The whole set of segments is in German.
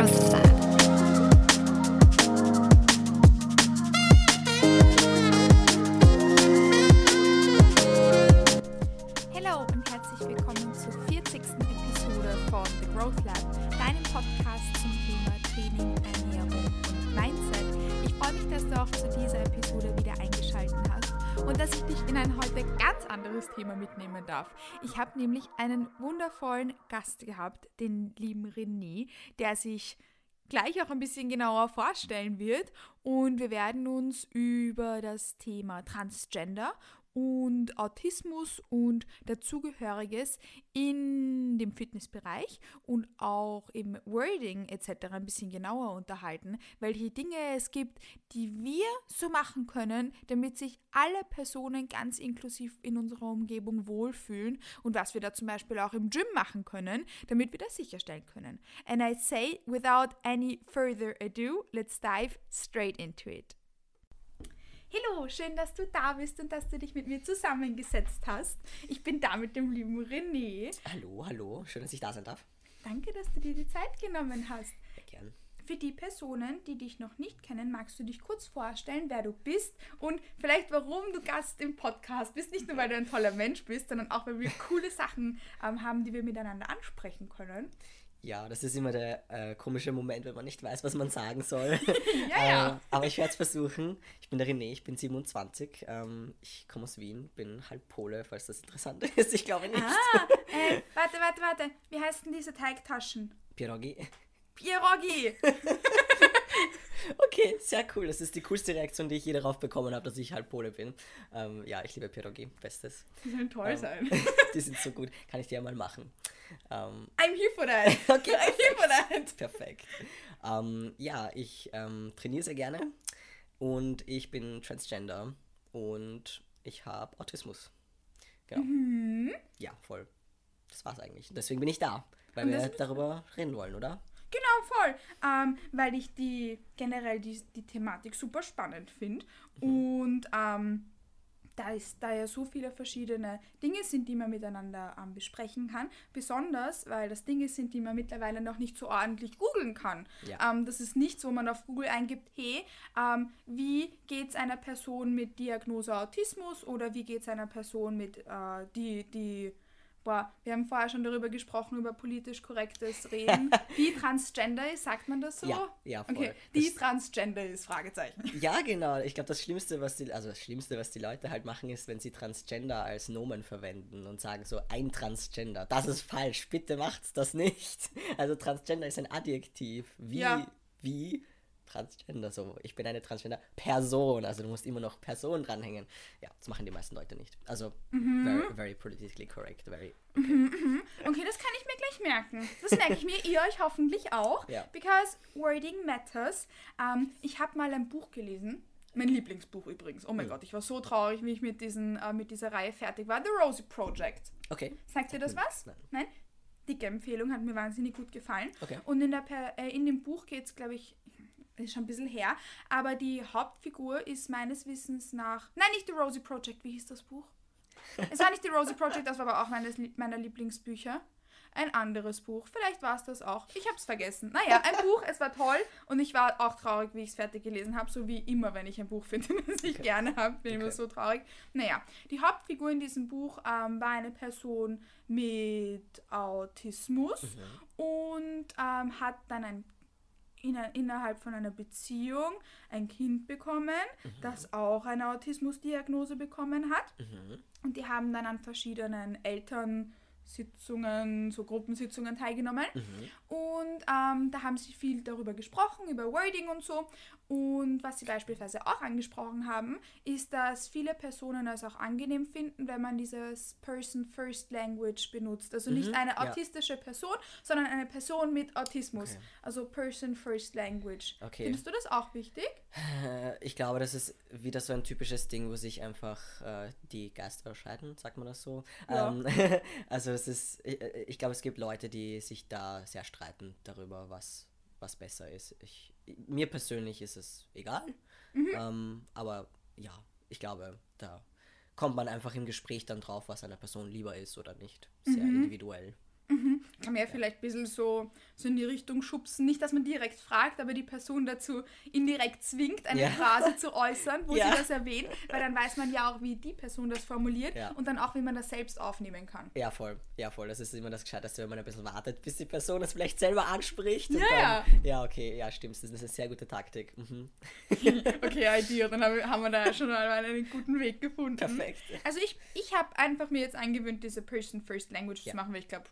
I'm sad. Wundervollen Gast gehabt, den lieben René, der sich gleich auch ein bisschen genauer vorstellen wird. Und wir werden uns über das Thema Transgender und Autismus und dazugehöriges in dem Fitnessbereich und auch im Wording etc. ein bisschen genauer unterhalten, welche Dinge es gibt, die wir so machen können, damit sich alle Personen ganz inklusiv in unserer Umgebung wohlfühlen und was wir da zum Beispiel auch im Gym machen können, damit wir das sicherstellen können. And I say, without any further ado, let's dive straight into it. Hallo, schön, dass du da bist und dass du dich mit mir zusammengesetzt hast. Ich bin da mit dem lieben René. Hallo, hallo, schön, dass ich da sein darf. Danke, dass du dir die Zeit genommen hast. Ja, gern. Für die Personen, die dich noch nicht kennen, magst du dich kurz vorstellen, wer du bist und vielleicht warum du Gast im Podcast bist. Nicht nur, weil du ein toller Mensch bist, sondern auch, weil wir coole Sachen ähm, haben, die wir miteinander ansprechen können. Ja, das ist immer der äh, komische Moment, wenn man nicht weiß, was man sagen soll. Ja, ja. Äh, aber ich werde es versuchen. Ich bin der René, ich bin 27. Ähm, ich komme aus Wien, bin halb Pole, falls das interessant ist. Ich glaube nicht. Ah, äh, warte, warte, warte. Wie heißen diese Teigtaschen? Pierogi. Pierogi. Okay, sehr cool. Das ist die coolste Reaktion, die ich je darauf bekommen habe, dass ich halb Pole bin. Ähm, ja, ich liebe Pierogi. Bestes. Die sollen toll Ähm, sein. die sind so gut. Kann ich dir ja mal machen. Ähm, I'm here for that. Okay, I'm here for that. Perfekt. Ähm, ja, ich ähm, trainiere sehr gerne und ich bin Transgender und ich habe Autismus. Genau. Mhm. Ja, voll. Das war's eigentlich. Deswegen bin ich da, weil Und wir darüber reden wollen, oder? Genau, voll. Ähm, weil ich die generell die, die Thematik super spannend finde. Und ähm, da, ist, da ja so viele verschiedene Dinge sind, die man miteinander ähm, besprechen kann. Besonders, weil das Dinge sind, die man mittlerweile noch nicht so ordentlich googeln kann. Ja. Ähm, das ist nichts, wo man auf Google eingibt, hey, ähm, wie geht es einer Person mit Diagnose Autismus oder wie geht es einer Person mit, äh, die, die Boah, wir haben vorher schon darüber gesprochen, über politisch korrektes Reden. Die Transgender ist, sagt man das so? Ja, ja, voll. Okay, die Das- Transgender ist, Fragezeichen. Ja, genau. Ich glaube, das Schlimmste, was die, also das Schlimmste, was die Leute halt machen, ist, wenn sie Transgender als Nomen verwenden und sagen so ein Transgender. Das ist falsch. Bitte macht's das nicht. Also Transgender ist ein Adjektiv. Wie, Ja. wie Transgender so. Ich bin eine Transgender Person. Also du musst immer noch Person dranhängen. Ja, das machen die meisten Leute nicht. Also Mhm. very, very politically correct. Very. Okay, das kann ich mir gleich merken. Das merke ich mir, ihr euch hoffentlich auch. Ja. Because wording matters. Ähm, ich habe mal ein Buch gelesen. Mein Lieblingsbuch übrigens. Oh mein Gott, ich war so traurig, wie ich mit, diesen, äh, mit dieser Reihe fertig war. The Rosie Project. Okay. Sagt dir das was? nichts, nein. Dicke Empfehlung, hat mir wahnsinnig gut gefallen. Okay. Und in, der, Per- äh, in dem Buch geht es, glaube ich, ist schon ein bisschen her, aber die Hauptfigur ist meines Wissens nach. Nein, nicht The Rosie Project, wie hieß das Buch? es war nicht The Rosie Project, das war aber auch meines, meiner Lieblingsbücher. Ein anderes Buch, vielleicht war es das auch. Ich habe es vergessen. Naja, ein Buch, es war toll und ich war auch traurig, wie ich es fertig gelesen habe, so wie immer, wenn ich ein Buch finde, das ich gerne habe, bin ich immer Okay. so traurig. Naja, die Hauptfigur in diesem Buch ähm, war eine Person mit Autismus und ähm, hat dann ein, in, innerhalb von einer Beziehung ein Kind bekommen, das auch eine Autismusdiagnose bekommen hat. Mhm. Und die haben dann an verschiedenen Elternsitzungen, so Gruppensitzungen teilgenommen. Und ähm, da haben sie viel darüber gesprochen, über Wording und so. Und was sie beispielsweise auch angesprochen haben, ist, dass viele Personen es auch angenehm finden, wenn man dieses Person First Language benutzt. Also nicht Mhm, eine ja. autistische Person, sondern eine Person mit Autismus. Okay. Also Person First Language. Okay. Findest du das auch wichtig? Äh, Ich glaube, das ist wieder so ein typisches Ding, wo sich einfach äh, die Geister scheiden, sagt man das so. Ja. Ähm, also es ist, ich, ich glaube, es gibt Leute, die sich da sehr streiten darüber, was, was besser ist. Ich, mir persönlich ist es egal, ähm, aber ja, ich glaube, da kommt man einfach im Gespräch dann drauf, was einer Person lieber ist oder nicht. Sehr individuell. Mhm. Mhm. Kann man ja, vielleicht ein bisschen so, so in die Richtung schubsen. Nicht, dass man direkt fragt, aber die Person dazu indirekt zwingt, eine Ja. Phrase zu äußern, wo Ja. sie das erwähnt, weil dann weiß man ja auch, wie die Person das formuliert Ja. und dann auch, wie man das selbst aufnehmen kann. Ja, voll. Ja, voll. Das ist immer das Gescheiteste, wenn man ein bisschen wartet, bis die Person das vielleicht selber anspricht. Ja, Dann, ja, okay. Ja, stimmt. Das ist eine sehr gute Taktik. Mhm. Okay, Idea, dann haben wir- da schon mal einen guten Weg gefunden. Perfekt. Also ich, ich habe einfach mir jetzt angewöhnt, diese Person-First-Language Ja. zu machen, weil ich glaube,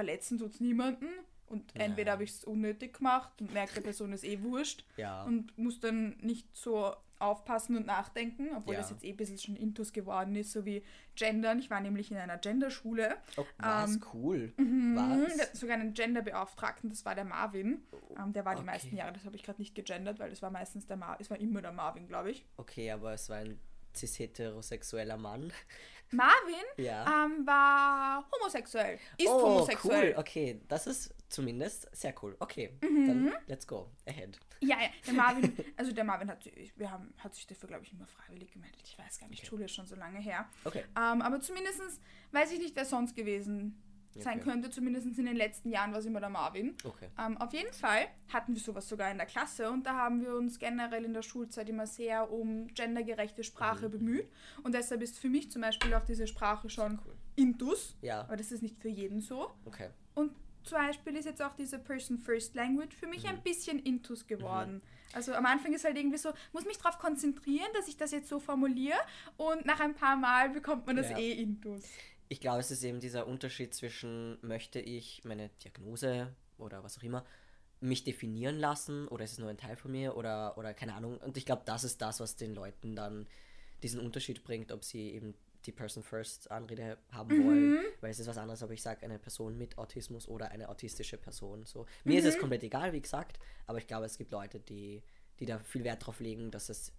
verletzen tut es niemanden. Und Ja. entweder habe ich es unnötig gemacht und merke, der Person ist eh wurscht Ja. und muss dann nicht so aufpassen und nachdenken, obwohl Ja. das jetzt eh ein bisschen schon Intus geworden ist, so wie Gendern. Ich war nämlich in einer Genderschule. Oh, was? Ähm, cool. Mhm, Was? sogar einen Genderbeauftragten, das war der Marvin. Ähm, der war die okay. meisten Jahre, das habe ich gerade nicht gegendert, weil das war meistens der Mar es war immer der Marvin, glaube ich. Okay, aber es war ein cis-heterosexueller Mann. Marvin Ja. ähm, war homosexuell. Ist oh, homosexuell. cool. Okay, das ist zumindest sehr cool. Okay, Mhm. dann let's go. Ahead. Ja, ja, der Marvin, also der Marvin hat, sich- wir haben, hat sich dafür, glaube ich, immer freiwillig gemeldet. Ich weiß gar nicht, Okay. Schule ist schon so lange her. Okay. Ähm, aber zumindest weiß ich nicht, wer sonst gewesen sein Okay. könnte. Zumindest in den letzten Jahren war es immer der Marvin. Okay. Ähm, auf jeden Fall hatten wir sowas sogar in der Klasse und da haben wir uns generell in der Schulzeit immer sehr um gendergerechte Sprache Mhm. bemüht. Und deshalb ist für mich zum Beispiel auch diese Sprache schon Cool. Intus, Ja, aber das ist nicht für jeden so. okay. Und zum Beispiel ist jetzt auch diese Person-First Language für mich Mhm. ein bisschen Intus geworden. Also am Anfang ist halt irgendwie so, muss mich darauf konzentrieren, dass ich das jetzt so formuliere und nach ein paar Mal bekommt man das Ja. eh Intus. Ich glaube, es ist eben dieser Unterschied zwischen, möchte ich meine Diagnose oder was auch immer mich definieren lassen oder ist es nur ein Teil von mir oder, oder keine Ahnung. Und ich glaube, das ist das, was den Leuten dann diesen Unterschied bringt, ob sie eben die Person First Anrede haben wollen, weil es ist was anderes, ob ich sage, eine Person mit Autismus oder eine autistische Person. So. Mir ist es komplett egal, wie gesagt, aber ich glaube, es gibt Leute, die, die da viel Wert drauf legen, dass es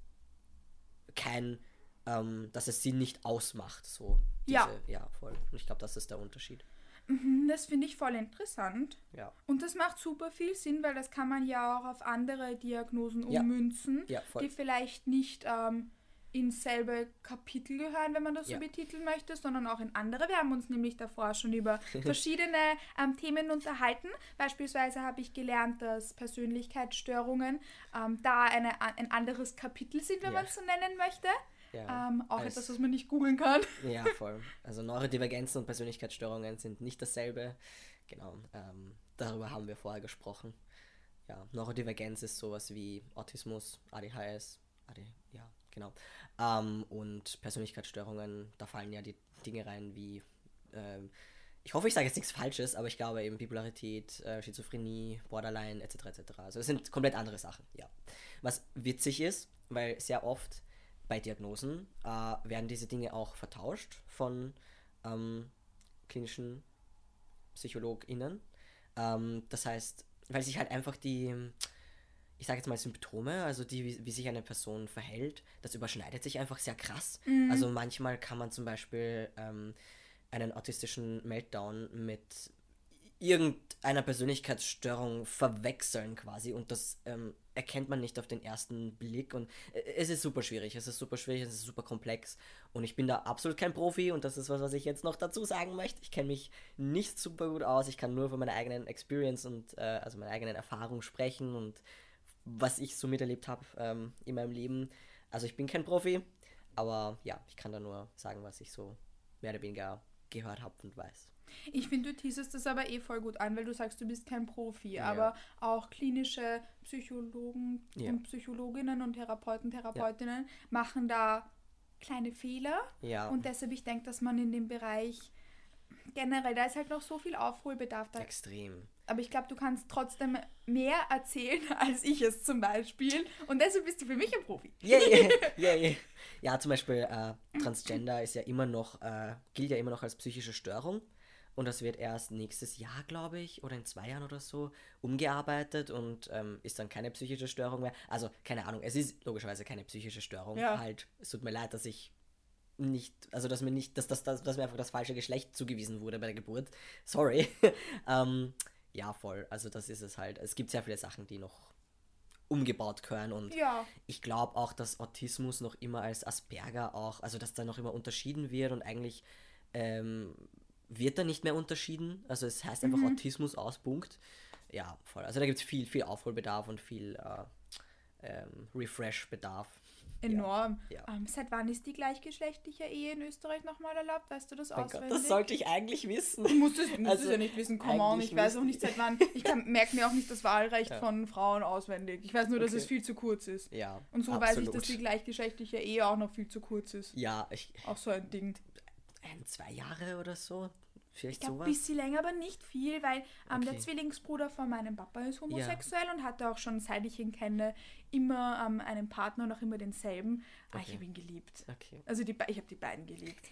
kein, ähm, dass es sie nicht ausmacht. So. Ja. ja, voll. Und ich glaube, das ist der Unterschied. Mhm, Das finde ich voll interessant. Ja, Und das macht super viel Sinn, weil das kann man ja auch auf andere Diagnosen Ja. ummünzen, ja, die vielleicht nicht ähm, ins selbe Kapitel gehören, wenn man das so betiteln möchte, sondern auch in andere. Wir haben uns nämlich davor schon über verschiedene ähm, Themen unterhalten. Beispielsweise habe ich gelernt, dass Persönlichkeitsstörungen ähm, da eine, ein anderes Kapitel sind, wenn man es so nennen möchte. Ja, Ähm, auch etwas, was man nicht googeln kann. ja, voll. Also Neurodivergenzen und Persönlichkeitsstörungen sind nicht dasselbe. Genau, ähm, darüber haben wir vorher gesprochen. Ja, Neurodivergenz ist sowas wie Autismus, ADHS, AD, ja, genau. Ähm, und Persönlichkeitsstörungen, da fallen ja die Dinge rein wie, ähm, ich hoffe, ich sage jetzt nichts Falsches, aber ich glaube eben Bipolarität, äh, Schizophrenie, Borderline etc. etc. Also es sind komplett andere Sachen, ja. Was witzig ist, weil sehr oft bei Diagnosen äh, werden diese Dinge auch vertauscht von ähm, klinischen PsychologInnen. Ähm, das heißt, weil sich halt einfach die, ich sage jetzt mal Symptome, also die, wie, wie sich eine Person verhält, das überschneidet sich einfach sehr krass. Also manchmal kann man zum Beispiel ähm, einen autistischen Meltdown mit irgendeiner Persönlichkeitsstörung verwechseln quasi und das ähm, erkennt man nicht auf den ersten Blick und äh, es ist super schwierig, es ist super schwierig, es ist super komplex und ich bin da absolut kein Profi und das ist was, was ich jetzt noch dazu sagen möchte. Ich kenne mich nicht super gut aus, ich kann nur von meiner eigenen Experience und äh, also meiner eigenen Erfahrung sprechen und was ich so miterlebt habe ähm, in meinem Leben. Also ich bin kein Profi, aber ja, ich kann da nur sagen, was ich so mehr oder weniger gehört habe und weiß. Ich finde, du teasest das aber eh voll gut an, weil du sagst, du bist kein Profi, Ja. aber auch klinische Psychologen Ja. und Psychologinnen und Therapeuten, Therapeutinnen machen da kleine Fehler Ja. und deshalb ich denke, dass man in dem Bereich generell, da ist halt noch so viel Aufholbedarf da. Extrem. Aber ich glaube, du kannst trotzdem mehr erzählen, als ich es zum Beispiel und deshalb bist du für mich ein Profi. Yeah, yeah, yeah, yeah. Ja, zum Beispiel äh, Transgender ist ja immer noch, äh, gilt ja immer noch als psychische Störung. Und das wird erst nächstes Jahr, glaube ich, oder in zwei Jahren oder so, umgearbeitet und ähm, ist dann keine psychische Störung mehr. Also, keine Ahnung, es ist logischerweise keine psychische Störung. Ja. Halt, es tut mir leid, dass ich nicht, also dass mir nicht, dass, dass, dass, dass mir einfach das falsche Geschlecht zugewiesen wurde bei der Geburt. Sorry. ähm, ja, voll. Also das ist es halt. Es gibt sehr viele Sachen, die noch umgebaut gehören und Ja, ich glaube auch, dass Autismus noch immer als Asperger auch, also dass da noch immer unterschieden wird und eigentlich ähm, wird da nicht mehr unterschieden. Also es heißt einfach Mhm. Autismus aus, Punkt. Ja, voll. Also da gibt es viel, viel Aufholbedarf und viel äh, ähm, Refresh-Bedarf. Enorm. Ja. Ähm, seit wann ist die gleichgeschlechtliche Ehe in Österreich nochmal erlaubt? Weißt du das Mein auswendig? Gott, das sollte ich eigentlich wissen. Du musst es, musst Also, es ja nicht wissen, come on, ich weiß auch nicht seit wann. Ich merke mir auch nicht das Wahlrecht Ja. von Frauen auswendig. Ich weiß nur, dass Okay. es viel zu kurz ist. Ja, Und so weiß ich, absolut. dass die gleichgeschlechtliche Ehe auch noch viel zu kurz ist. Ja, ich, Auch so ein Ding. Ein, zwei Jahre oder so. Vielleicht Ich glaube, ein bisschen länger, aber nicht viel, weil ähm, der Okay. Zwillingsbruder von meinem Papa ist homosexuell und hatte auch schon, seit ich ihn kenne, immer ähm, einen Partner und auch immer denselben. Ah, ich habe ihn geliebt. Okay. Also die, ich habe die beiden geliebt.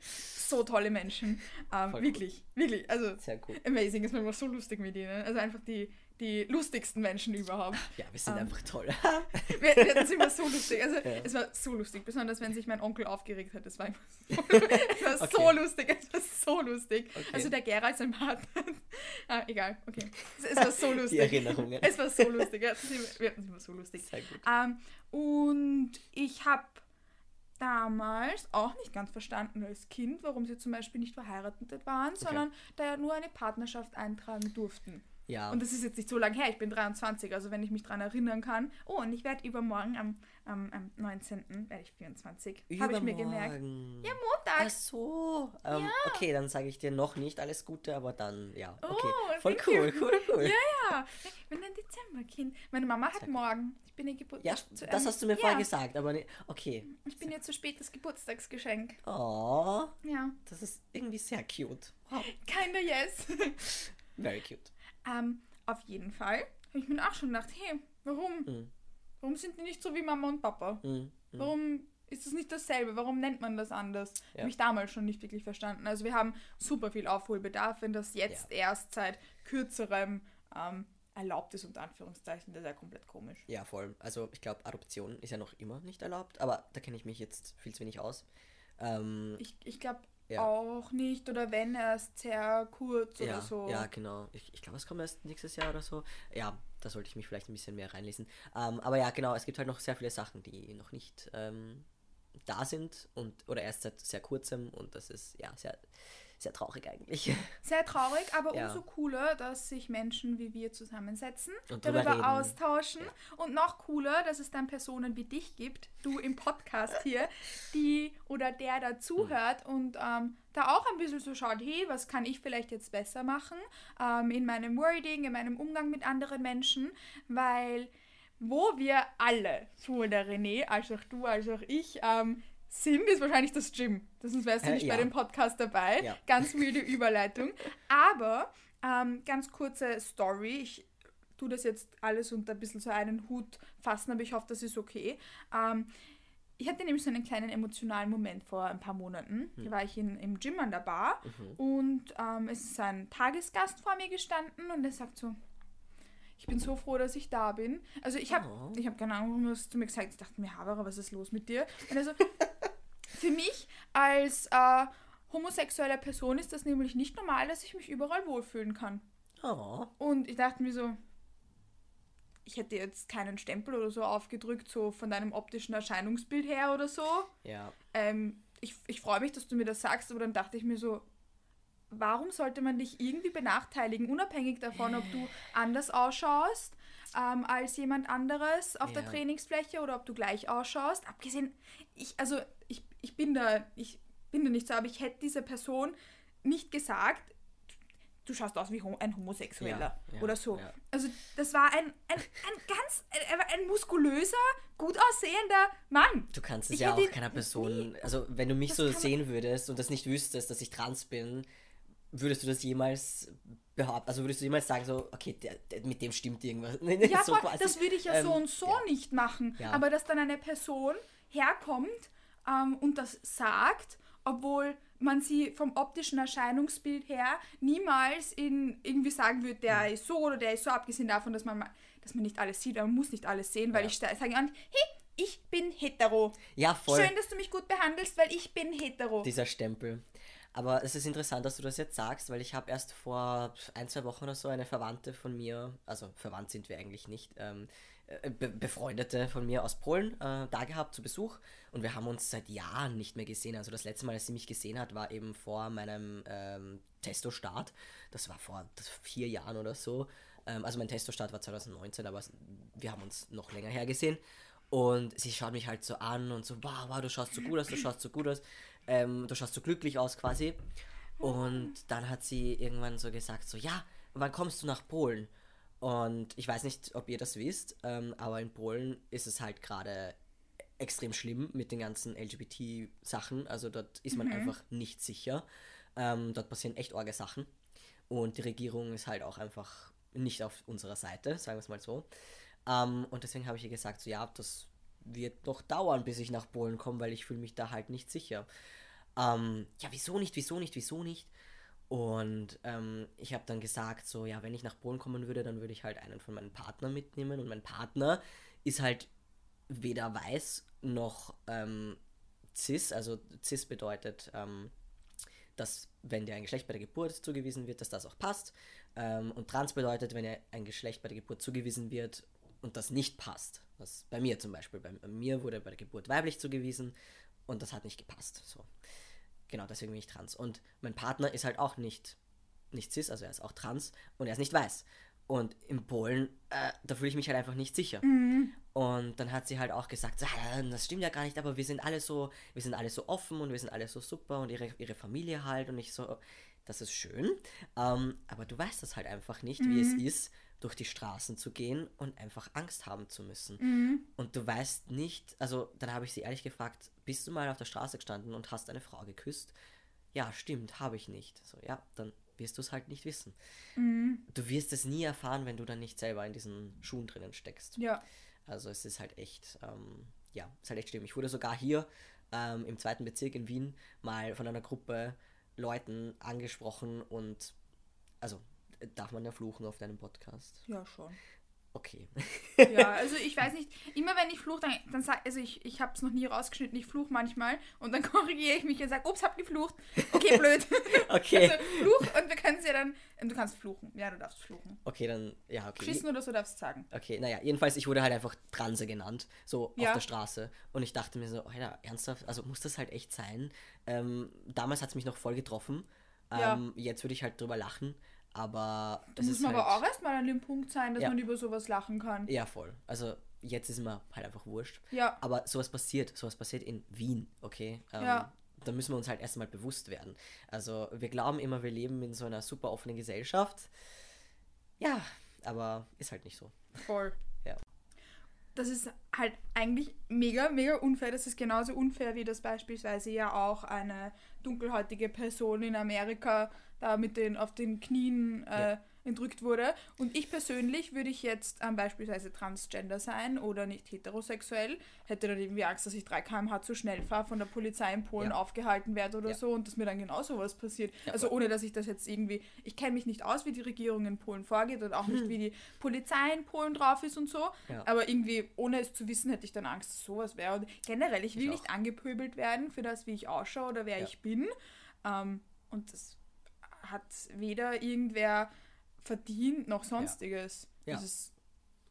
so tolle Menschen. Ähm, wirklich, wirklich. Also Sehr gut. amazing. War immer so lustig mit ihnen. Also einfach die, die lustigsten Menschen überhaupt. Ja, wir sind Ähm, einfach toll. Wir, wir hatten es immer so lustig. Also Ja. es war so lustig, besonders wenn sich mein Onkel aufgeregt hat. Es war immer so, es war so Okay. lustig. Es war so lustig. Okay. Also der Gerald, sein Partner. ah, egal, okay. Es, es war so Die lustig. Erinnerungen. Es war so lustig. Ja, das ist- wir hatten es immer so lustig. Sehr gut. Ähm, und ich habe damals auch nicht ganz verstanden als Kind, warum sie zum Beispiel nicht verheiratet waren, sondern da ja nur eine Partnerschaft eintragen durften. Ja, Und das ist jetzt nicht so lange her, ich bin 23, also wenn ich mich daran erinnern kann. Oh, und ich werde übermorgen am, am, am 19. werde ich 24. Habe ich mir gemerkt. Übermorgen. Ja, Montag. Ach so. Ähm, Okay, dann sage ich dir noch nicht alles Gute, aber dann, ja. Okay. Oh, Voll cool, cool, cool. Ja, ich bin ein Dezemberkind. Meine Mama hat morgen. Ich bin ihr Geburt. Ja, das hast du mir ja, vorher gesagt, aber ne, okay. Ich bin ihr zu spät das Geburtstagsgeschenk. Oh, Ja. das ist irgendwie sehr cute. Wow. Kinda yes. Very cute. Ähm, auf jeden Fall habe ich mir auch schon gedacht, hey, warum? Mhm. Warum sind die nicht so wie Mama und Papa? Mhm. mhm. Warum ist es nicht dasselbe? Warum nennt man das anders? Ja. Habe ich damals schon nicht wirklich verstanden. Also wir haben super viel Aufholbedarf, wenn das jetzt erst seit kürzerem ähm, erlaubt ist, unter Anführungszeichen. Das ist ja komplett komisch. Ja, voll. Also ich glaube, Adoption ist ja noch immer nicht erlaubt, aber da kenne ich mich jetzt viel zu wenig aus. Ähm, Ich, ich glaube Ja. auch nicht, oder wenn erst sehr kurz ja, oder so. ja, genau. Ich, ich glaube, es kommt erst nächstes Jahr oder so. Ja, da sollte ich mich vielleicht ein bisschen mehr reinlesen. Ähm, aber ja, genau, es gibt halt noch sehr viele Sachen, die noch nicht ähm, da sind und oder erst seit sehr kurzem und das ist ja sehr, sehr traurig eigentlich. Sehr traurig, aber Ja. umso cooler, dass sich Menschen wie wir zusammensetzen, Und darüber reden. austauschen und noch cooler, dass es dann Personen wie dich gibt, du im Podcast hier, die oder der da zuhört und ähm, da auch ein bisschen so schaut, hey, was kann ich vielleicht jetzt besser machen ähm, in meinem Wording, in meinem Umgang mit anderen Menschen, weil wo wir alle, sowohl der René als auch du als auch ich, ähm, sind, ist wahrscheinlich das Gym. Das sonst wärst du Äh, nicht bei ja. dem Podcast dabei. Ja. Ganz müde Überleitung. Aber ähm, ganz kurze Story. Ich tue das jetzt alles unter ein bisschen so einen Hut fassen, aber ich hoffe, das ist okay. Ähm, ich hatte nämlich so einen kleinen emotionalen Moment vor ein paar Monaten. Da war ich in, im Gym an der Bar und ähm, es ist ein Tagesgast vor mir gestanden und er sagt so, ich bin so froh, dass ich da bin. Also ich habe Oh. ich hab keine Ahnung, hast du mir gesagt. Ich dachte mir, Haberer, was ist los mit dir? Und also, für mich als äh, homosexuelle Person ist das nämlich nicht normal, dass ich mich überall wohlfühlen kann. Oh, Und ich dachte mir so, ich hätte jetzt keinen Stempel oder so aufgedrückt, so von deinem optischen Erscheinungsbild her oder so. ja. Ähm, ich ich freue mich, dass du mir das sagst, aber dann dachte ich mir so, warum sollte man dich irgendwie benachteiligen, unabhängig davon, ob du anders ausschaust ähm, als jemand anderes auf der Ja. Trainingsfläche oder ob du gleich ausschaust. Abgesehen, ich, also ich, ich bin da, ich bin da nicht so, aber ich hätte dieser Person nicht gesagt, du schaust aus wie ein Homosexueller Ja, ja, oder so. ja. Also das war ein, ein, ein ganz, ein, ein muskulöser, gut aussehender Mann. Du kannst es Ich ja auch keiner Person, also wenn du mich so sehen würdest und das nicht wüsstest, dass ich trans bin, würdest du das jemals behaupten, also würdest du jemals sagen so, okay, der, der, mit dem stimmt irgendwas. Ja, so voll, das würde ich ja so Ähm, und so nicht machen. Aber dass dann eine Person herkommt ähm, und das sagt, obwohl man sie vom optischen Erscheinungsbild her niemals in irgendwie sagen würde, der Hm. ist so oder der ist so, abgesehen davon, dass man, ma- dass man nicht alles sieht, aber man muss nicht alles sehen, weil Ja. ich sage an, hey, ich bin hetero. Ja, voll. Schön, dass du mich gut behandelst, weil ich bin hetero. dieser Stempel. Aber es ist interessant, dass du das jetzt sagst, weil ich habe erst vor ein, zwei Wochen oder so eine Verwandte von mir, also verwandt sind wir eigentlich nicht, ähm, äh, Be Befreundete von mir aus Polen äh, da gehabt zu Besuch und wir haben uns seit Jahren nicht mehr gesehen. Also das letzte Mal, dass sie mich gesehen hat, war eben vor meinem ähm, Testo-Start. Das war vor vier Jahren oder so. Ähm, also mein Testo-Start war 2019, aber wir haben uns noch länger her gesehen. Und sie schaut mich halt so an und so, wow, wow, du schaust so gut aus, du schaust so gut aus, ähm, du schaust so glücklich aus quasi. Und dann hat sie irgendwann so gesagt, so, ja, wann kommst du nach Polen? Und ich weiß nicht, ob ihr das wisst, ähm, aber in Polen ist es halt gerade extrem schlimm mit den ganzen LGBT-Sachen. Also dort ist man mhm. einfach nicht sicher. Ähm, dort passieren echt arge Sachen. Und die Regierung ist halt auch einfach nicht auf unserer Seite, sagen wir es mal so. Ähm, und deswegen habe ich ihr gesagt, so ja, das wird noch dauern, bis ich nach Polen komme, weil ich fühle mich da halt nicht sicher. Ähm, ja, wieso nicht, wieso nicht, wieso nicht? Und ähm, ich habe dann gesagt, so, ja, wenn ich nach Polen kommen würde, dann würde ich halt einen von meinen Partnern mitnehmen. Und mein Partner ist halt weder weiß noch ähm, cis. Also cis bedeutet, ähm, dass wenn dir ein Geschlecht bei der Geburt zugewiesen wird, dass das auch passt. Ähm, und trans bedeutet, wenn dir ein Geschlecht bei der Geburt zugewiesen wird und das nicht passt. Das bei mir zum Beispiel. Bei mir wurde bei der Geburt weiblich zugewiesen und das hat nicht gepasst. So. Genau, deswegen bin ich trans. Und mein Partner ist halt auch nicht, nicht cis, also er ist auch trans und er ist nicht weiß. Und in Polen, äh, da fühle ich mich halt einfach nicht sicher. Mhm. Und dann hat sie halt auch gesagt, das stimmt ja gar nicht, aber wir sind alle so, wir sind alle so offen und wir sind alle so super und ihre, ihre Familie halt und ich so, das ist schön. Ähm, aber du weißt das halt einfach nicht, mhm. wie es mhm. ist, durch die Straßen zu gehen und einfach Angst haben zu müssen. Mhm. Und du weißt nicht, also dann habe ich sie ehrlich gefragt, bist du mal auf der Straße gestanden und hast eine Frau geküsst? Ja, stimmt, habe ich nicht. So, ja, dann wirst du es halt nicht wissen. Mhm. Du wirst es nie erfahren, wenn du dann nicht selber in diesen Schuhen drinnen steckst. Ja. Also es ist halt echt, ähm, ja, ist halt echt schlimm. Ich wurde sogar hier ähm, im zweiten Bezirk in Wien mal von einer Gruppe Leuten angesprochen und also Darf man ja fluchen auf deinem Podcast? Ja, schon. Okay. ja, also ich weiß nicht, immer wenn ich fluche, dann, dann sag, also ich, ich habe es noch nie rausgeschnitten, ich fluche manchmal und dann korrigiere ich mich und sage, ups, hab geflucht. Okay, blöd. okay. Also fluch und wir können es ja dann, du kannst fluchen. Ja, du darfst fluchen. Okay, dann, ja, okay. Schießen oder so darfst du sagen. Okay, naja, jedenfalls, ich wurde halt einfach Transe genannt, so ja. auf der Straße. Und ich dachte mir so, Alter, ernsthaft, also muss das halt echt sein? Ähm, damals hat es mich noch voll getroffen. Ähm, ja. Jetzt würde ich halt drüber lachen. Aber das muss man halt, aber auch erstmal an dem Punkt sein, dass ja. man über sowas lachen kann. Ja, voll. Also jetzt ist mir halt einfach wurscht. Ja. Aber sowas passiert, sowas passiert in Wien, okay? Ähm, ja. Da müssen wir uns halt erstmal bewusst werden. Also wir glauben immer, wir leben in so einer super offenen Gesellschaft. Ja, aber ist halt nicht so. Voll. Ja. Das ist halt eigentlich mega, mega unfair. Das ist genauso unfair, wie das beispielsweise ja auch eine dunkelhäutige Person in Amerika da mit den auf den Knien äh, ja. entrückt wurde. Und ich persönlich würde ich jetzt ähm, beispielsweise transgender sein oder nicht heterosexuell, hätte dann irgendwie Angst, dass ich 3 km/h zu schnell fahre, von der Polizei in Polen ja. aufgehalten werde oder ja. so und dass mir dann genau so was passiert. also ohne, dass ich das jetzt irgendwie, ich kenne mich nicht aus, wie die Regierung in Polen vorgeht und auch hm. nicht, wie die Polizei in Polen drauf ist und so, aber irgendwie, ohne es zu wissen, hätte ich dann Angst, dass sowas wäre. Und generell, ich will ich nicht angepöbelt werden für das, wie ich ausschaue oder wer ich bin. Ähm, und das hat weder irgendwer verdient noch sonstiges. Ja. Das ist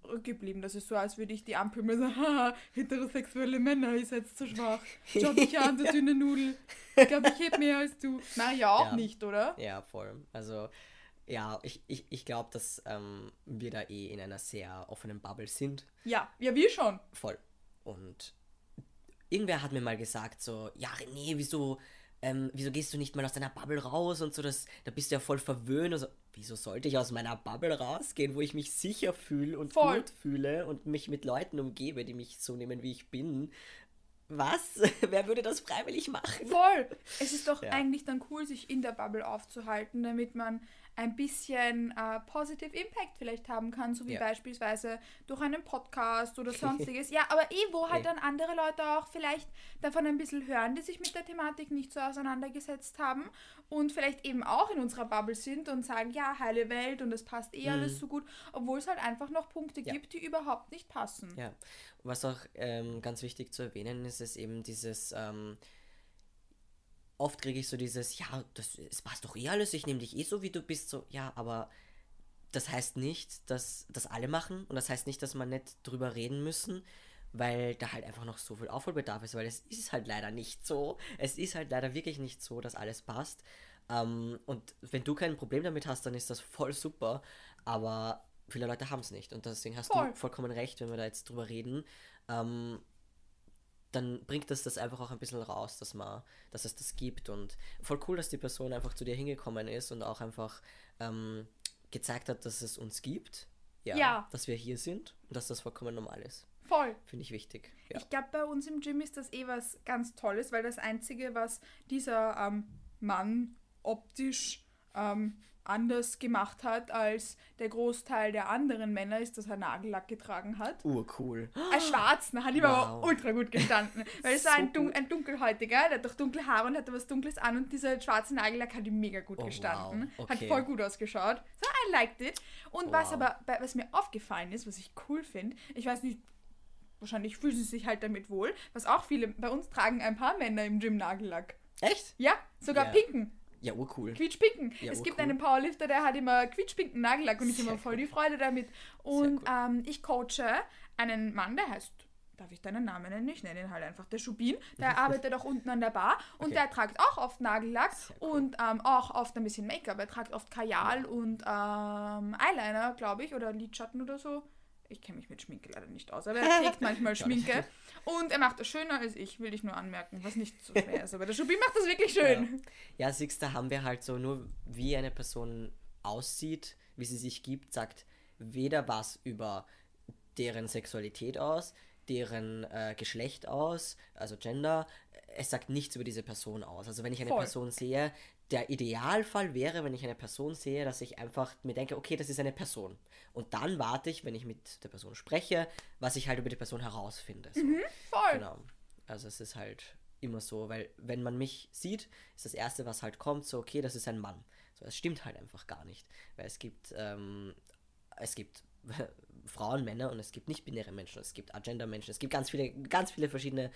rückgeblieben. Das ist so, als würde ich die Ampel mir sagen, haha, heterosexuelle Männer, ihr seid zu schwach. Schau dich an, du dünne Nudel. Ich glaube, ich heb mehr als du. Na ja, auch ja. nicht, oder? Ja, voll. Also, ja, ich, ich, ich glaube, dass ähm, wir da eh in einer sehr offenen Bubble sind. Ja, ja, wir schon. Voll. Und irgendwer hat mir mal gesagt, so, ja, René, wieso ähm, wieso gehst du nicht mal aus deiner Bubble raus und so, das, da bist du ja voll verwöhnt. Also, wieso sollte ich aus meiner Bubble rausgehen, wo ich mich sicher fühle und voll. gut fühle und mich mit Leuten umgebe, die mich so nehmen, wie ich bin? Was? Wer würde das freiwillig machen? Voll! Es ist doch ja. eigentlich dann cool, sich in der Bubble aufzuhalten, damit man ein bisschen äh, Positive Impact vielleicht haben kann, so wie ja. beispielsweise durch einen Podcast oder sonstiges. ja, aber eh, wo halt dann andere Leute auch vielleicht davon ein bisschen hören, die sich mit der Thematik nicht so auseinandergesetzt haben und vielleicht eben auch in unserer Bubble sind und sagen, ja, heile Welt und es passt eh mhm. alles so gut, obwohl es halt einfach noch Punkte ja. gibt, die überhaupt nicht passen. Ja, was auch ähm, ganz wichtig zu erwähnen ist, ist eben dieses... Ähm, oft kriege ich so dieses, ja, das, es passt doch eh alles, ich nehme dich eh so, wie du bist, so, ja, aber das heißt nicht, dass das alle machen und das heißt nicht, dass man nicht drüber reden müssen, weil da halt einfach noch so viel Aufholbedarf ist, weil es ist halt leider nicht so. Es ist halt leider wirklich nicht so, dass alles passt. Ähm, und wenn du kein Problem damit hast, dann ist das voll super, aber viele Leute haben es nicht und deswegen hast Voll. du vollkommen recht, wenn wir da jetzt drüber reden. Ähm, dann bringt das das einfach auch ein bisschen raus, dass man, dass es das gibt und voll cool, dass die Person einfach zu dir hingekommen ist und auch einfach ähm, gezeigt hat, dass es uns gibt, ja, Ja. dass wir hier sind und dass das vollkommen normal ist. Voll. Finde ich wichtig. Ja. Ich glaube, bei uns im Gym ist das eh was ganz Tolles, weil das Einzige, was dieser ähm, Mann optisch ähm, anders gemacht hat als der Großteil der anderen Männer, ist, dass er Nagellack getragen hat. Urcool. Ein schwarzen, hat ihm aber Wow. ultra gut gestanden. Weil es war So ein, dun ein dunkelhäutiger, der hat doch dunkle Haare und hatte was Dunkles an und dieser schwarze Nagellack hat ihm mega gut Oh, gestanden. wow. Hat Okay. voll gut ausgeschaut. So, I liked it. Und was Wow. aber, bei- was mir aufgefallen ist, was ich cool finde, ich weiß nicht, wahrscheinlich fühlen sie sich halt damit wohl, was auch viele, bei uns tragen ein paar Männer im Gym Nagellack. Echt? Ja, sogar Ja. pinken. Ja, urcool. Quietschpinken. Ja, es gibt einen Powerlifter, der hat immer quietschpinken Nagellack und ich immer voll cool. die Freude damit. Und cool. ähm, ich coache einen Mann, der heißt, darf ich deinen Namen nennen? Ich nenne ihn halt einfach der Schubin. Der arbeitet auch unten an der Bar und Okay. der tragt auch oft Nagellack und ähm, auch oft ein bisschen Make-up. Er tragt oft Kajal und ähm, Eyeliner, glaube ich, oder Lidschatten oder so. Ich kenne mich mit Schminke leider nicht aus, aber er trägt manchmal. Schminke. Und er macht das schöner als ich, will ich nur anmerken, was nicht so schwer ist. Aber der Schubin macht das wirklich schön. Ja, siehst du, haben wir halt so nur, wie eine Person aussieht, wie sie sich gibt, sagt weder was über deren Sexualität aus, deren äh, Geschlecht aus, also Gender. Es sagt nichts über diese Person aus. Also wenn ich eine Voll. Person sehe, der Idealfall wäre, wenn ich eine Person sehe, dass ich einfach mir denke, okay, das ist eine Person. Und dann warte ich, wenn ich mit der Person spreche, was ich halt über die Person herausfinde. So. Voll. Genau. Also es ist halt immer so, weil wenn man mich sieht, ist das Erste, was halt kommt, so, okay, das ist ein Mann. So, es stimmt halt einfach gar nicht. Weil es gibt, ähm, es gibt Frauen, Männer und es gibt nicht-binäre Menschen, es gibt Agenda-Menschen, es gibt ganz viele, ganz viele verschiedene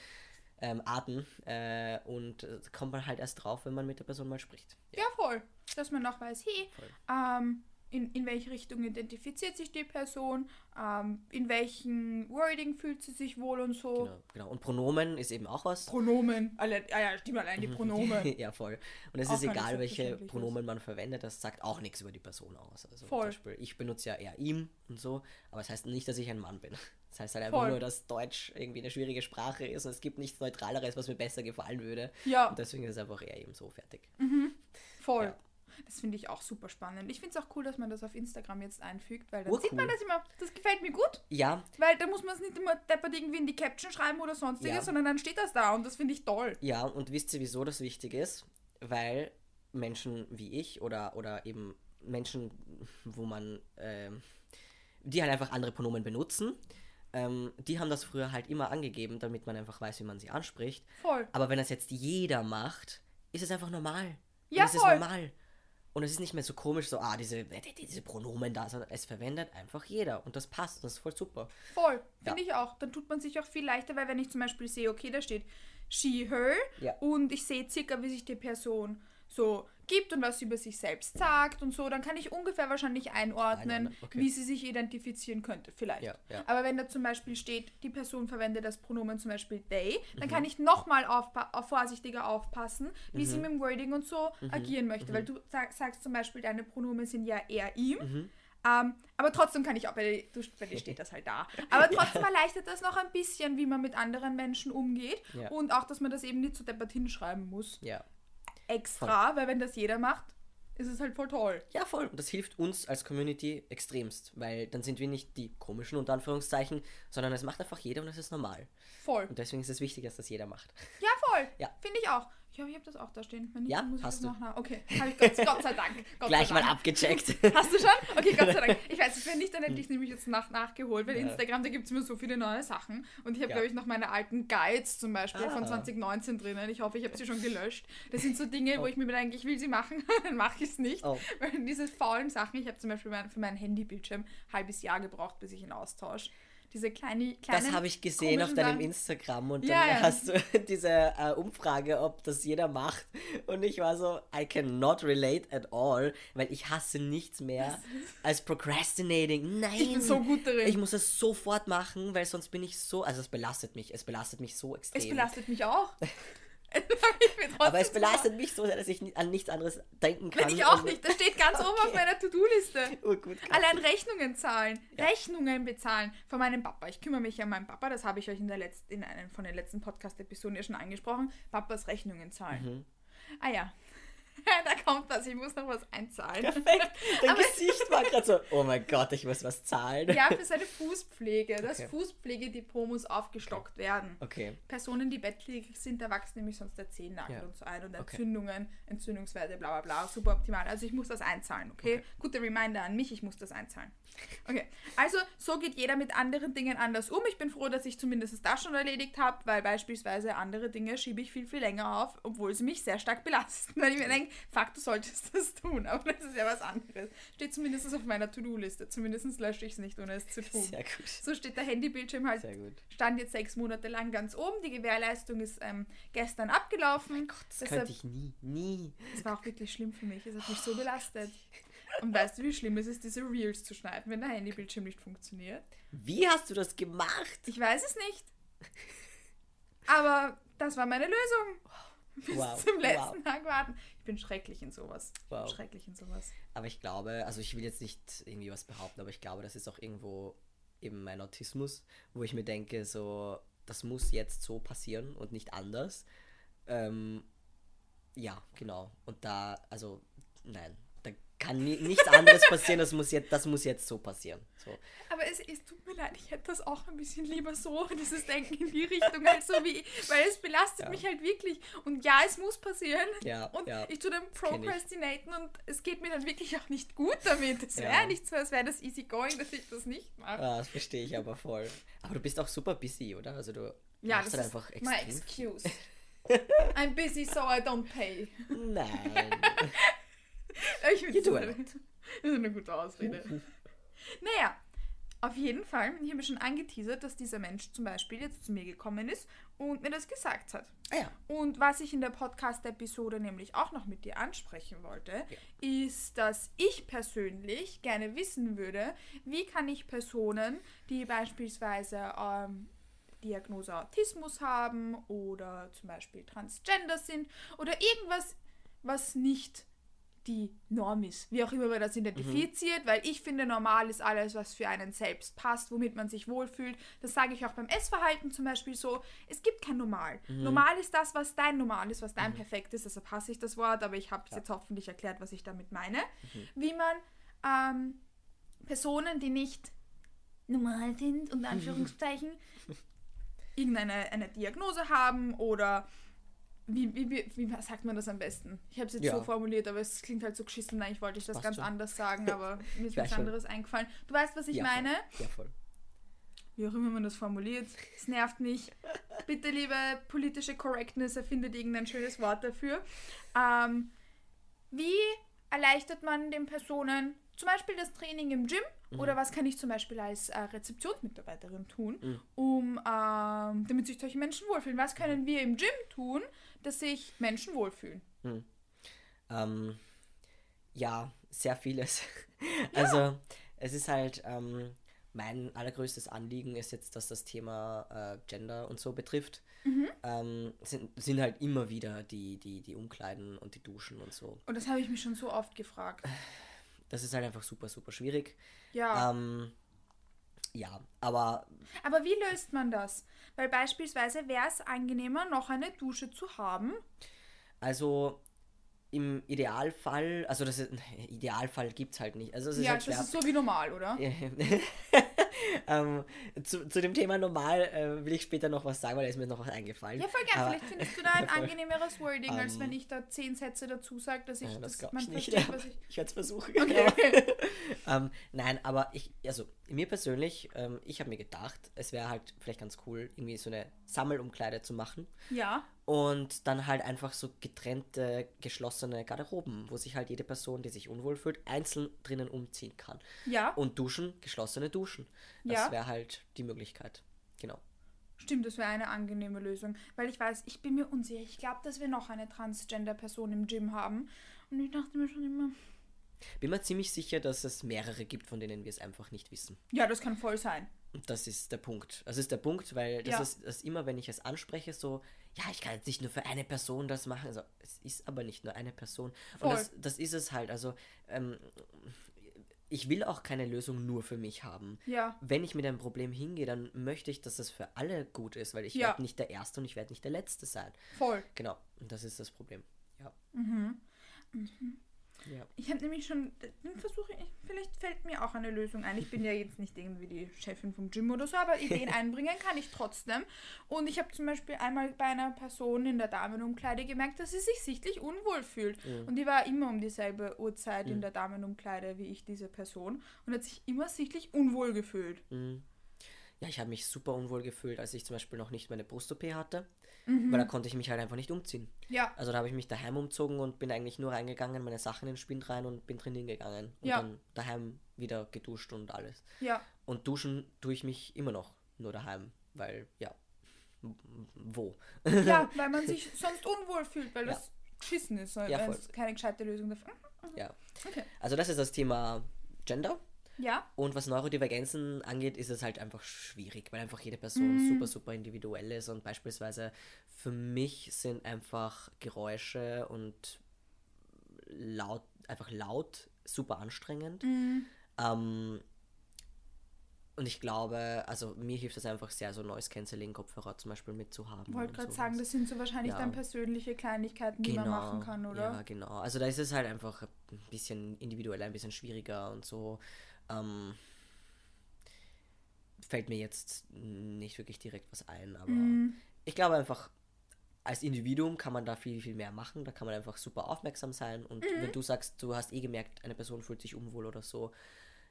ähm, Arten äh, und äh, kommt man halt erst drauf, wenn man mit der Person mal spricht. Ja, voll. Dass man auch weiß, hey, ähm, in, in welche Richtung identifiziert sich die Person, ähm, in welchem Wording fühlt sie sich wohl und so. Genau, genau. Und Pronomen ist eben auch was. Pronomen. Alle, ah ja, stimmt allein die Pronomen. ja, voll. Und es Auch ist egal, welche Pronomen man verwendet, das sagt auch nichts über die Person aus. Also Voll. zum Beispiel, ich benutze ja eher ihm und so, aber es heißt nicht, dass ich ein Mann bin. Das heißt halt einfach Voll. nur, dass Deutsch irgendwie eine schwierige Sprache ist und es gibt nichts Neutraleres, was mir besser gefallen würde. Ja, Und deswegen ist es einfach eher eben so fertig. voll. Ja. Das finde ich auch super spannend. Ich finde es auch cool, dass man das auf Instagram jetzt einfügt, weil dann Urcool. sieht man das immer. Das gefällt mir gut, Ja, weil da muss man es nicht immer deppert irgendwie in die Caption schreiben oder sonstiges, Ja. sondern dann steht das da und das finde ich toll. ja, und wisst ihr, wieso das wichtig ist? Weil Menschen wie ich oder, oder eben Menschen, wo man, ähm, die halt einfach andere Pronomen benutzen, ähm, die haben das früher halt immer angegeben, damit man einfach weiß, wie man sie anspricht. Voll. Aber wenn das jetzt jeder macht, ist es einfach normal. Ja, und es voll. ist normal. Und es ist nicht mehr so komisch, so, ah, diese, diese Pronomen da, sondern es verwendet einfach jeder. Und das passt, das ist voll super. Voll, Ja. finde ich auch. Dann tut man sich auch viel leichter, weil wenn ich zum Beispiel sehe, okay, da steht she, her Ja. und ich sehe circa, wie sich die Person so gibt und was sie über sich selbst sagt und so, dann kann ich ungefähr wahrscheinlich einordnen, okay. wie sie sich identifizieren könnte, vielleicht. Ja, ja. Aber wenn da zum Beispiel steht, die Person verwendet das Pronomen zum Beispiel they, dann Mhm. kann ich nochmal aufpa auf vorsichtiger aufpassen, wie Mhm. sie mit dem Wording und so agieren möchte. Weil du sag, sagst zum Beispiel, deine Pronomen sind ja er, ihm. Mhm. Ähm, aber trotzdem kann ich auch, bei, du, bei dir steht das halt da. Aber trotzdem erleichtert das noch ein bisschen, wie man mit anderen Menschen umgeht. Ja. Und auch, dass man das eben nicht so deppert hinschreiben muss. Ja. Extra, weil wenn das jeder macht, ist es halt voll toll. Ja, voll. Und das hilft uns als Community extremst, weil dann sind wir nicht die komischen unter Anführungszeichen, sondern es macht einfach jeder und es ist normal. Voll. Und deswegen ist es wichtig, dass das jeder macht. Ja, voll. Ja. Finde ich auch. Ich hoffe, ich habe das auch da stehen. Wenn nicht, Ja, muss ich hast das du. noch. Okay, habe ich Gott, Gott sei Dank. Gott Gleich sei mal Dank. abgecheckt. Hast du schon? Okay, Gott sei Dank. Ich weiß es, wenn nicht, dann hätte ich es nämlich jetzt nach, nachgeholt, weil Ja. Instagram, da gibt es immer so viele neue Sachen. Und ich habe, Ja. glaube ich, noch meine alten Guides zum Beispiel von Ah. 2019 drinnen. Ich hoffe, ich habe sie schon gelöscht. Das sind so Dinge, wo Oh. ich mir denke, ich will sie machen, dann mache ich es nicht. Oh. Weil diese faulen Sachen, ich habe zum Beispiel mein, für meinen Handybildschirm ein halbes Jahr gebraucht, bis ich ihn austausche. Diese kleine, kleinen, Das habe ich gesehen auf deinem Sachen. Instagram und Ja, dann ja. hast du diese äh, Umfrage, ob das jeder macht. Und ich war so, I cannot relate at all, weil ich hasse nichts mehr als procrastinating. Nein! Ich bin so gut darin. Ich muss es sofort machen, weil sonst bin ich so, also es belastet mich, es belastet mich so extrem. Es belastet mich auch. Aber es belastet mich so sehr, dass ich an nichts anderes denken kann. Bin ich auch nicht. Das steht ganz oben auf Okay. meiner To-Do-Liste. Oh, Allein Rechnungen zahlen. Rechnungen bezahlen von meinem Papa. Ich kümmere mich ja um meinen Papa, das habe ich euch in, der Letz in einem von den letzten Podcast-Episoden ja schon angesprochen. Papas Rechnungen zahlen. Mhm. Ah ja. da kommt was, ich muss noch was einzahlen. Perfekt. Dein Aber- Gesicht war gerade so, oh mein Gott, ich muss was zahlen. Ja, für seine Fußpflege. Das Okay. Fußpflegedepot muss aufgestockt werden. Okay. Personen, die bettlägerig sind, da wachsen nämlich sonst der Zehennagel Ja. und so ein und Okay. Entzündungen, Entzündungswerte, bla bla bla, super optimal. Also ich muss das einzahlen, okay? Guter Reminder an mich, ich muss das einzahlen. Okay, also so geht jeder mit anderen Dingen anders um. Ich bin froh, dass ich zumindest das schon erledigt habe, weil beispielsweise andere Dinge schiebe ich viel, viel länger auf, obwohl sie mich sehr stark belasten. Weil ich mir denke, fuck, du solltest das tun, aber das ist ja was anderes. Steht zumindest auf meiner To-Do-Liste. Zumindest lösche ich es nicht, ohne es zu tun. Sehr gut. So steht der Handybildschirm halt Sehr gut. stand jetzt sechs Monate lang ganz oben. Die Gewährleistung ist ähm, gestern abgelaufen. Das Deshalb, könnte ich nie, nie. das war auch wirklich schlimm für mich. Es hat mich so belastet. Und weißt du, wie schlimm es ist, diese Reels zu schneiden, wenn der Handybildschirm nicht funktioniert? Wie hast du das gemacht? Ich weiß es nicht. Aber das war meine Lösung. Bis Wow, zum letzten wow. Tag warten. Ich bin schrecklich in sowas. Wow. Schrecklich in sowas. Aber ich glaube, also ich will jetzt nicht irgendwie was behaupten, aber ich glaube, das ist auch irgendwo eben mein Autismus, wo ich mir denke, so, das muss jetzt so passieren und nicht anders. Ähm, ja, genau. Und da, also, nein, kann ni nichts anderes passieren, das muss, jetzt, das muss jetzt so passieren. So. Aber es, es tut mir leid, ich hätte das auch ein bisschen lieber so, dieses Denken in die Richtung, halt so wie, weil es belastet Ja. mich halt wirklich. Und ja, es muss passieren. Ja, und ja, ich tue dann. Procrastinaten und es geht mir dann wirklich auch nicht gut damit. Es wäre nicht so, als wäre das easy going, dass ich das nicht mache. Ah, das verstehe ich aber voll. Aber du bist auch super busy, oder? Also du Ja, machst das halt ist einfach my extrem. excuse. I'm busy, so I don't pay. Nein. Ich You do lot. das ist eine gute Ausrede. naja, auf jeden Fall, ich habe schon angeteasert, dass dieser Mensch zum Beispiel jetzt zu mir gekommen ist und mir das gesagt hat. Ah ja. Und was ich in der Podcast-Episode nämlich auch noch mit dir ansprechen wollte, ist, dass ich persönlich gerne wissen würde, wie kann ich Personen, die beispielsweise ähm, Diagnose Autismus haben oder zum Beispiel Transgender sind oder irgendwas, was nicht die Norm ist, wie auch immer man das identifiziert, weil ich finde, normal ist alles, was für einen selbst passt, womit man sich wohlfühlt. Das sage ich auch beim Essverhalten zum Beispiel so. Es gibt kein Normal. Normal ist das, was dein Normal ist, was dein Perfekt ist. Deshalb hasse ich das Wort, aber ich habe jetzt hoffentlich erklärt, was ich damit meine. Wie man ähm, Personen, die nicht normal sind, unter Anführungszeichen, irgendeine eine Diagnose haben oder wie, wie, wie, sagt man das am besten? Ich habe es jetzt Ja. so formuliert, aber es klingt halt so geschissen. Eigentlich wollte ich das Passt ganz schon. anders sagen, aber mir ist nichts anderes eingefallen. Du weißt, was ich ja, meine? Voll. Ja, voll. Wie auch immer man das formuliert. Es nervt mich. Bitte, liebe politische Correctness, erfindet irgendein schönes Wort dafür. Ähm, wie erleichtert man den Personen zum Beispiel das Training im Gym oder was kann ich zum Beispiel als äh, Rezeptionsmitarbeiterin tun, um ähm, damit sich solche Menschen wohlfühlen? Was können wir im Gym tun, dass sich Menschen wohlfühlen? Ähm, ja, sehr vieles. Also, es ist halt, ähm, mein allergrößtes Anliegen ist jetzt, dass das Thema äh, Gender und so betrifft. Ähm, sind, sind halt immer wieder die, die, die Umkleiden und die Duschen und so. Und das habe ich mich schon so oft gefragt. Das ist halt einfach super, super schwierig. Ja. Ähm, ja, aber Aber wie löst man das? Weil beispielsweise wäre es angenehmer, noch eine Dusche zu haben. also im Idealfall, also das ist, Idealfall gibt es halt nicht. Also es ist ja, halt schwer. das ist so wie normal, oder? ähm, zu, zu dem Thema normal äh, will ich später noch was sagen, weil da ist mir noch was eingefallen. Ja, voll gern. Aber- Vielleicht findest du da ein voll. angenehmeres Wording, als Ähm, wenn ich da zehn Sätze dazu sage, dass ich Ja, das das, man ich nicht. versteht, was ich. ich werde es versuchen. Okay. ähm, nein, aber ich, also mir persönlich, ähm, ich habe mir gedacht, es wäre halt vielleicht ganz cool, irgendwie so eine Sammelumkleide zu machen. Ja. Und dann halt einfach so getrennte, geschlossene Garderoben, wo sich halt jede Person, die sich unwohl fühlt, einzeln drinnen umziehen kann. Ja. Und Duschen, geschlossene Duschen. Das Ja. wäre halt die Möglichkeit. Genau. Stimmt, das wäre eine angenehme Lösung. Weil ich weiß, ich bin mir unsicher. Ich glaube, dass wir noch eine Transgender-Person im Gym haben. Und ich dachte mir schon immer, Bin mir ziemlich sicher, dass es mehrere gibt, von denen wir es einfach nicht wissen. ja, das kann voll sein. Und das ist der Punkt. Das ist der Punkt, weil das Ja. ist das immer, wenn ich es anspreche, so, ja, ich kann jetzt nicht nur für eine Person das machen. Also, es ist aber nicht nur eine Person. Voll. Und das, das ist es halt. Also, ähm, ich will auch keine Lösung nur für mich haben. Ja. Wenn ich mit einem Problem hingehe, dann möchte ich, dass das für alle gut ist, weil ich Ja. werde nicht der Erste und ich werde nicht der Letzte sein. Voll. Genau, und das ist das Problem. Ja. Mhm. Ja. Ich habe nämlich schon, dann versuche ich, vielleicht fällt mir auch eine Lösung ein. Ich bin ja jetzt nicht irgendwie die Chefin vom Gym oder so, aber Ideen einbringen kann ich trotzdem. Und ich habe zum Beispiel einmal bei einer Person in der Damenumkleide gemerkt, dass sie sich sichtlich unwohl fühlt. Mhm. Und die war immer um dieselbe Uhrzeit in der Damenumkleide wie ich, diese Person. Und hat sich immer sichtlich unwohl gefühlt. Mhm. Ja, ich habe mich super unwohl gefühlt, als ich zum Beispiel noch nicht meine Brust-OP hatte, Mhm. weil da konnte ich mich halt einfach nicht umziehen. Ja, Also da habe ich mich daheim umzogen und bin eigentlich nur reingegangen, meine Sachen in den Spind rein und bin drin hingegangen. Und Ja. dann daheim wieder geduscht und alles. ja, Und duschen tue ich mich immer noch nur daheim, weil, ja, wo? ja, weil man sich sonst unwohl fühlt, weil Ja. das geschissen ist. Ja, weil es keine gescheite Lösung dafür. ja. Okay. Also das ist das Thema Gender. Ja, Und was Neurodivergenzen angeht, ist es halt einfach schwierig, weil einfach jede Person super, super individuell ist. Und beispielsweise für mich sind einfach Geräusche und laut, einfach laut super anstrengend. Ähm, und ich glaube, also mir hilft es einfach sehr, so Noise Cancelling Kopfhörer zum Beispiel mitzuhaben. wollte und gerade sagen, das sind so wahrscheinlich Ja. dann persönliche Kleinigkeiten, die man machen kann, oder? Ja, genau. Also da ist es halt einfach ein bisschen individueller, ein bisschen schwieriger und so. Ähm, fällt mir jetzt nicht wirklich direkt was ein, aber Mhm. ich glaube einfach, als Individuum kann man da viel, viel mehr machen. Da kann man einfach super aufmerksam sein. Und Mhm. wenn du sagst, du hast eh gemerkt, eine Person fühlt sich unwohl oder so,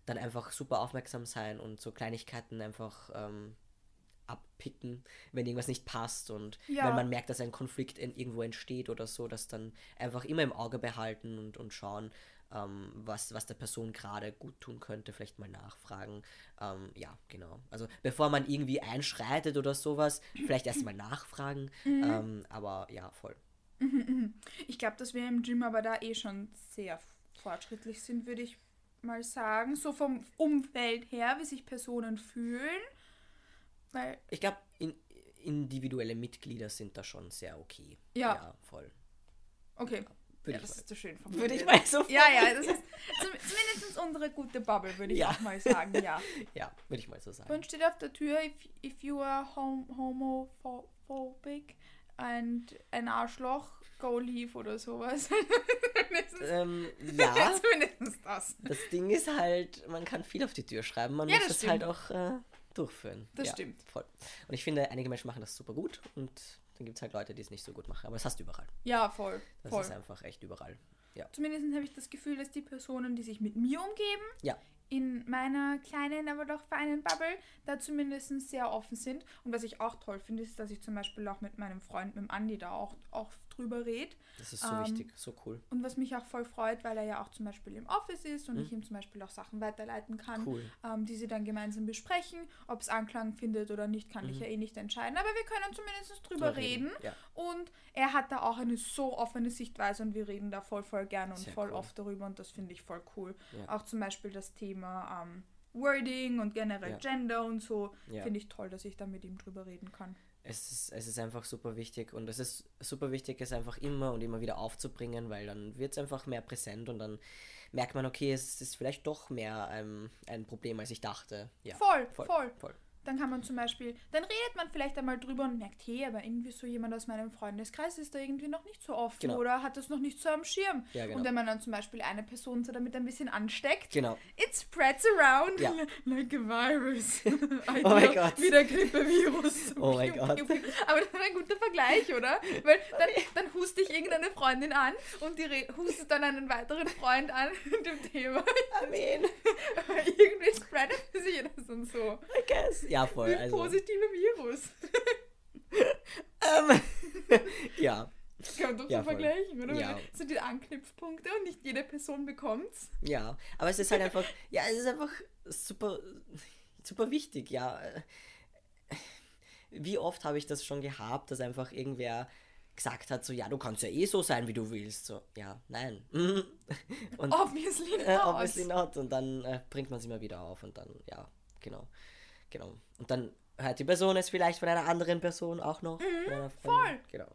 dann einfach super aufmerksam sein und so Kleinigkeiten einfach ähm, abpicken, wenn irgendwas nicht passt und Ja. wenn man merkt, dass ein Konflikt in, irgendwo entsteht oder so, das dann einfach immer im Auge behalten und, und schauen, ähm, was, was der Person gerade gut tun könnte, vielleicht mal nachfragen. Ähm, ja, genau. Also bevor man irgendwie einschreitet oder sowas, vielleicht erst mal nachfragen. Ähm, aber ja, voll. Ich glaube, dass wir im Gym aber da eh schon sehr fortschrittlich sind, würde ich mal sagen. So vom Umfeld her, wie sich Personen fühlen. Weil, Ich glaube, in, individuelle Mitglieder sind da schon sehr okay. Ja. Ja, voll. okay. Würde ja, das ist so schön Würde formuliert. ich mal so Ja, ja, das ist zum, zumindest unsere gute Bubble, würde ich Ja. auch mal sagen, ja. Ja, würde ich mal so sagen. Uns steht auf der Tür, if, if you are hom homophobic and ein Arschloch, go leave oder sowas. Ähm, ja, Zumindest das. das Ding ist halt, man kann viel auf die Tür schreiben, man Ja, muss das es halt auch äh, durchführen. Das ja, stimmt. Voll. Und ich finde, einige Menschen machen das super gut und dann gibt es halt Leute, die es nicht so gut machen. Aber das hast du überall. Ja, voll. Das voll. ist einfach echt überall. Ja. Zumindest habe ich das Gefühl, dass die Personen, die sich mit mir umgeben, Ja. in meiner kleinen, aber doch feinen Bubble, da zumindest sehr offen sind. Und was ich auch toll finde, ist, dass ich zum Beispiel auch mit meinem Freund, mit dem Andi, da auch, auch drüber rede. Das ist so Ähm, wichtig, so cool. Und was mich auch voll freut, weil er ja auch zum Beispiel im Office ist und ich ihm zum Beispiel auch Sachen weiterleiten kann, Mhm. Cool. ähm, die sie dann gemeinsam besprechen. Ob es Anklang findet oder nicht, kann ich ja eh nicht entscheiden. Aber wir können zumindest drüber Mhm. Drüber reden, reden. ja. Und er hat da auch eine so offene Sichtweise und wir reden da voll, voll gerne und Sehr voll cool. oft darüber und das finde ich voll cool. Ja. Auch zum Beispiel das Thema ähm, Wording und generell Ja. Gender und so. Ja. Finde ich toll, dass ich da mit ihm drüber reden kann. Es ist, es ist einfach super wichtig und es ist super wichtig, es einfach immer und immer wieder aufzubringen, weil dann wird es einfach mehr präsent und dann merkt man, okay, es ist vielleicht doch mehr ähm, ein Problem, als ich dachte. Ja, Voll, voll. voll. voll. Dann kann man zum Beispiel, dann redet man vielleicht einmal drüber und merkt, hey, aber irgendwie so jemand aus meinem Freundeskreis ist da irgendwie noch nicht so offen Genau. oder hat das noch nicht so am Schirm. Ja, genau. Und wenn man dann zum Beispiel eine Person so damit ein bisschen ansteckt, Genau. it spreads around Ja. like a virus. Oh mein Gott. Wie der Grippevirus. Oh mein Gott. Aber das ist ein guter Vergleich, oder? Weil dann, dann huste ich irgendeine Freundin an und die hustet dann einen weiteren Freund an mit dem Thema. Amen. irgendwie spreadet sich das und so. I guess. Ja, voll. Also, positiver Virus. ähm, ja. Kann man doch Ja, so vergleichen, oder? Ja. So die Anknüpfpunkte und nicht jede Person bekommt's. Ja, aber es ist halt einfach, ja, es ist einfach super, super wichtig, ja. Wie oft habe ich das schon gehabt, dass einfach irgendwer gesagt hat, so, ja, du kannst ja eh so sein, wie du willst. So, ja, nein. Und Obviously not. äh, obviously not. Und dann äh, bringt man es immer wieder auf und dann, ja, genau. Genau. Und dann hört die Person es vielleicht von einer anderen Person auch noch. Freundin. voll. Genau.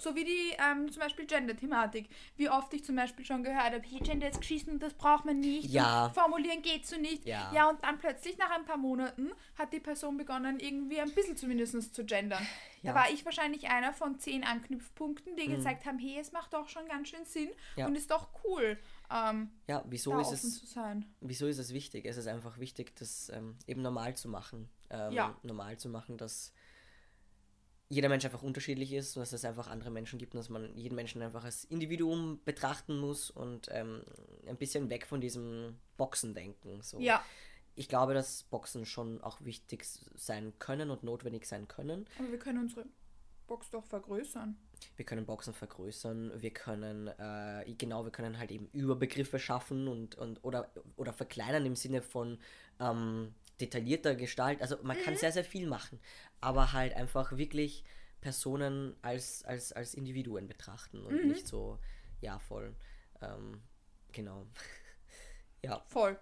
So wie die ähm, zum Beispiel Gender-Thematik. Wie oft ich zum Beispiel schon gehört habe, hey, Gender ist geschissen und das braucht man nicht. Ja. Formulieren geht so nicht. Ja. ja, und dann plötzlich nach ein paar Monaten hat die Person begonnen, irgendwie ein bisschen zumindest zu gendern. Ja. Mhm. Da war ich wahrscheinlich einer von zehn Anknüpfpunkten, die gesagt haben, hey, es macht doch schon ganz schön Sinn Ja. und ist doch cool, ähm, Ja, wieso ist es wieso ist es wichtig? Es ist einfach wichtig, das ähm, eben normal zu machen. Ähm, Ja. Normal zu machen, dass jeder Mensch einfach unterschiedlich ist und dass es einfach andere Menschen gibt und dass man jeden Menschen einfach als Individuum betrachten muss und ähm, ein bisschen weg von diesem Boxen-Denken. So. Ja, Ich glaube, dass Boxen schon auch wichtig sein können und notwendig sein können. aber wir können unsere Box doch vergrößern. Wir können Boxen vergrößern, wir können, äh, genau, wir können halt eben Überbegriffe schaffen und, und oder, oder verkleinern im Sinne von ähm, detaillierter Gestalt. Also man kann sehr, sehr viel machen, aber halt einfach wirklich Personen als, als, als Individuen betrachten und nicht so, ja, voll. Ähm, genau. ja. Voll.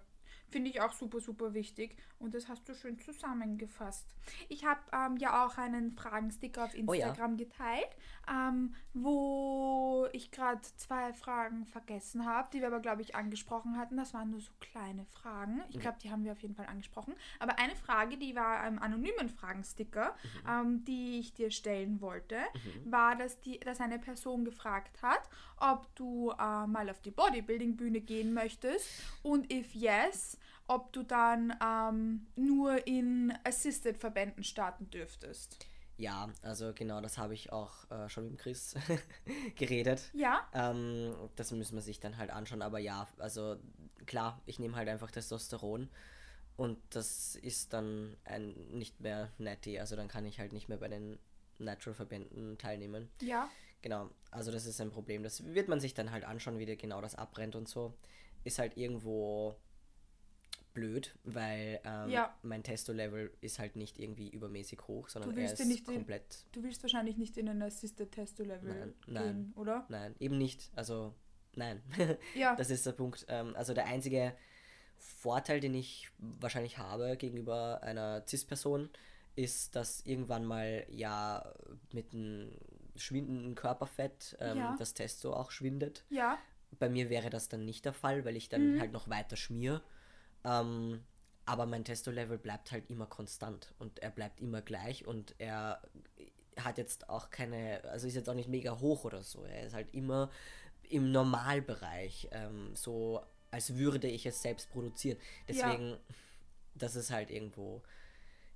Finde ich auch super, super wichtig. Und das hast du schön zusammengefasst. Ich habe ähm, ja auch einen Fragensticker auf Oh ja. Instagram geteilt, ähm, wo ich gerade zwei Fragen vergessen habe, die wir aber, glaube ich, angesprochen hatten. Das waren nur so kleine Fragen. Ich glaube, die haben wir auf jeden Fall angesprochen. Aber eine Frage, die war im anonymen Fragensticker, ähm, die ich dir stellen wollte, war, dass, die, dass eine Person gefragt hat, ob du äh, mal auf die Bodybuilding-Bühne gehen möchtest und if yes, ob du dann ähm, nur in Assisted-Verbänden starten dürftest. Ja, also genau, das habe ich auch äh, schon mit Chris geredet. Ja, Ähm, das müssen wir sich dann halt anschauen, aber ja, also klar, ich nehme halt einfach Testosteron und das ist dann ein nicht mehr netty, also dann kann ich halt nicht mehr bei den Natural-Verbänden teilnehmen. ja, Genau, also das ist ein Problem. Das wird man sich dann halt anschauen, wie der genau das abbrennt und so. Ist halt irgendwo blöd, weil ähm, Ja. mein Testo-Level ist halt nicht irgendwie übermäßig hoch, sondern er ist nicht komplett du willst wahrscheinlich nicht in ein Assisted-Testo-Level Nein, gehen, nein. oder? Nein, eben nicht. Also, nein. Ja. Das ist der Punkt. Ähm, also der einzige Vorteil, den ich wahrscheinlich habe gegenüber einer CIS-Person, ist, dass irgendwann mal ja mit einem schwindenden Körperfett ähm, Ja. das Testo auch schwindet. Ja, Bei mir wäre das dann nicht der Fall, weil ich dann Mhm. halt noch weiter schmier. Ähm, aber mein Testo-Level bleibt halt immer konstant und er bleibt immer gleich und er hat jetzt auch keine, also ist jetzt auch nicht mega hoch oder so. Er ist halt immer im Normalbereich, ähm, so als würde ich es selbst produzieren. Deswegen, das ist halt irgendwo,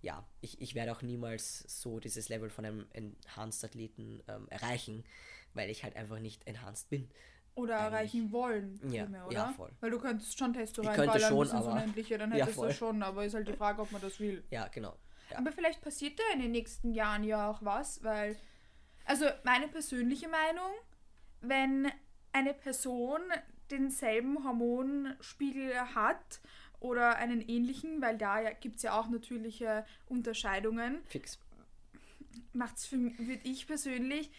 ja, ich, ich werde auch niemals so dieses Level von einem Enhanced-Athleten ähm, erreichen, weil ich halt einfach nicht enhanced bin. Oder erreichen wollen, Ja, vielmehr, oder? ja, voll. Weil du könntest schon Testo reinballern könnte schon, ins aber- Unendliche, dann Ja, hättest du voll. schon, aber ist halt die Frage, ob man das will. Ja, genau. Ja. Aber vielleicht passiert da in den nächsten Jahren ja auch was, weil, also meine persönliche Meinung, wenn eine Person denselben Hormonspiegel hat oder einen ähnlichen, weil da ja, gibt es ja auch natürliche Unterscheidungen, Fix. macht es für mich, würde ich persönlich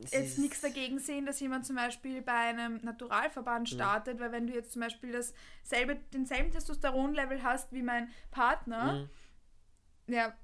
Es jetzt nichts dagegen sehen, dass jemand zum Beispiel bei einem Naturalverband startet, weil wenn du jetzt zum Beispiel dasselbe, denselben Testosteronlevel hast wie mein Partner, Mhm. ja,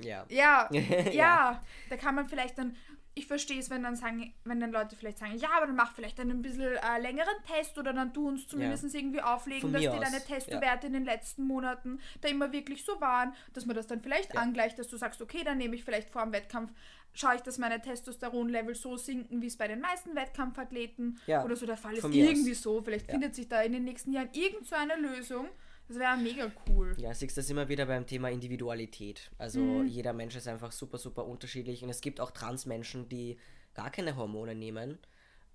Ja. ja, ja, Ja. da kann man vielleicht dann, ich verstehe es, wenn dann sagen, wenn dann Leute vielleicht sagen, ja, aber dann mach vielleicht einen bisschen äh, längeren Test oder dann tu uns zumindest irgendwie auflegen, Von dass dir deine aus, Testowerte in den letzten Monaten da immer wirklich so waren, dass man das dann vielleicht Ja. angleicht, dass du sagst, okay, dann nehme ich vielleicht vor dem Wettkampf, schaue ich, dass meine Testosteronlevel so sinken, wie es bei den meisten Wettkampfathleten Ja, oder so der Fall ist. von mir Irgendwie aus. so, vielleicht Ja. findet sich da in den nächsten Jahren irgend so eine Lösung. Das wäre mega cool. Ja, siehst du das immer wieder beim Thema Individualität. Also Mhm. jeder Mensch ist einfach super, super unterschiedlich und es gibt auch Transmenschen, die gar keine Hormone nehmen,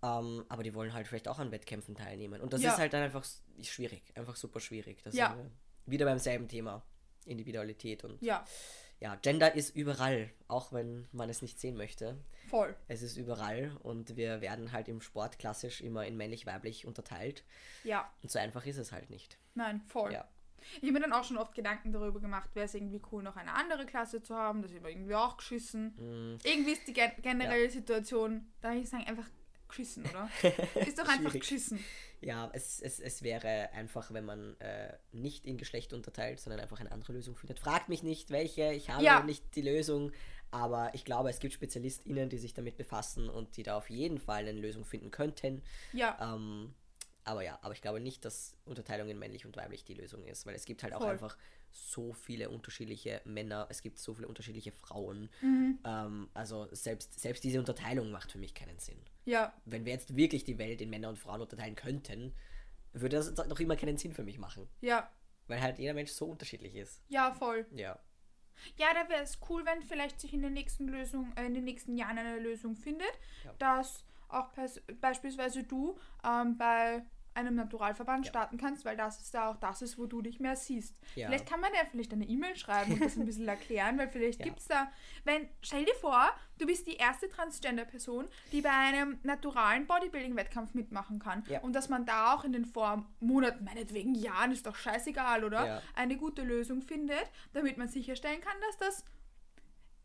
ähm, aber die wollen halt vielleicht auch an Wettkämpfen teilnehmen. Und das Ja. ist halt dann einfach schwierig, einfach super schwierig. Das Ja. wieder beim selben Thema, Individualität und Ja. Ja, Gender ist überall, auch wenn man es nicht sehen möchte. Voll. Es ist überall und wir werden halt im Sport klassisch immer in männlich-weiblich unterteilt. Ja. Und so einfach ist es halt nicht. Nein, voll. Ja. Ich habe mir dann auch schon oft Gedanken darüber gemacht, wäre es irgendwie cool, noch eine andere Klasse zu haben. Das ist aber irgendwie auch geschissen. Mm. Irgendwie ist die gen generelle Situation, da ich sagen, einfach geschissen, oder? ist doch einfach geschissen. Ja, es, es, es wäre einfach, wenn man äh, nicht in Geschlecht unterteilt, sondern einfach eine andere Lösung findet. Fragt mich nicht, welche, ich habe Ja. nicht die Lösung, aber ich glaube, es gibt SpezialistInnen, die sich damit befassen und die da auf jeden Fall eine Lösung finden könnten. Ja, Ähm, aber ja, aber ich glaube nicht, dass Unterteilung in männlich und weiblich die Lösung ist, weil es gibt halt auch Voll. einfach so viele unterschiedliche Männer, es gibt so viele unterschiedliche Frauen. Mhm. Ähm, also selbst, selbst diese Unterteilung macht für mich keinen Sinn. ja, Wenn wir jetzt wirklich die Welt in Männer und Frauen unterteilen könnten, würde das noch immer keinen Sinn für mich machen. ja, Weil halt jeder Mensch so unterschiedlich ist. ja, voll. Ja. Ja, da wäre es cool, wenn vielleicht sich in den nächsten Lösung, äh, in den nächsten Jahren eine Lösung findet, Ja. dass auch beispielsweise du ähm, bei einem Naturalverband Ja. starten kannst, weil das ist ja auch das ist, wo du dich mehr siehst. Ja. Vielleicht kann man ja vielleicht eine E-Mail schreiben und das ein bisschen erklären, weil vielleicht Ja. gibt es da, wenn, stell dir vor, du bist die erste Transgender-Person, die bei einem naturalen Bodybuilding-Wettkampf mitmachen kann Ja. und dass man da auch in den Vormonaten, meinetwegen Jahren, ist doch scheißegal, oder? Eine gute Lösung findet, damit man sicherstellen kann, dass das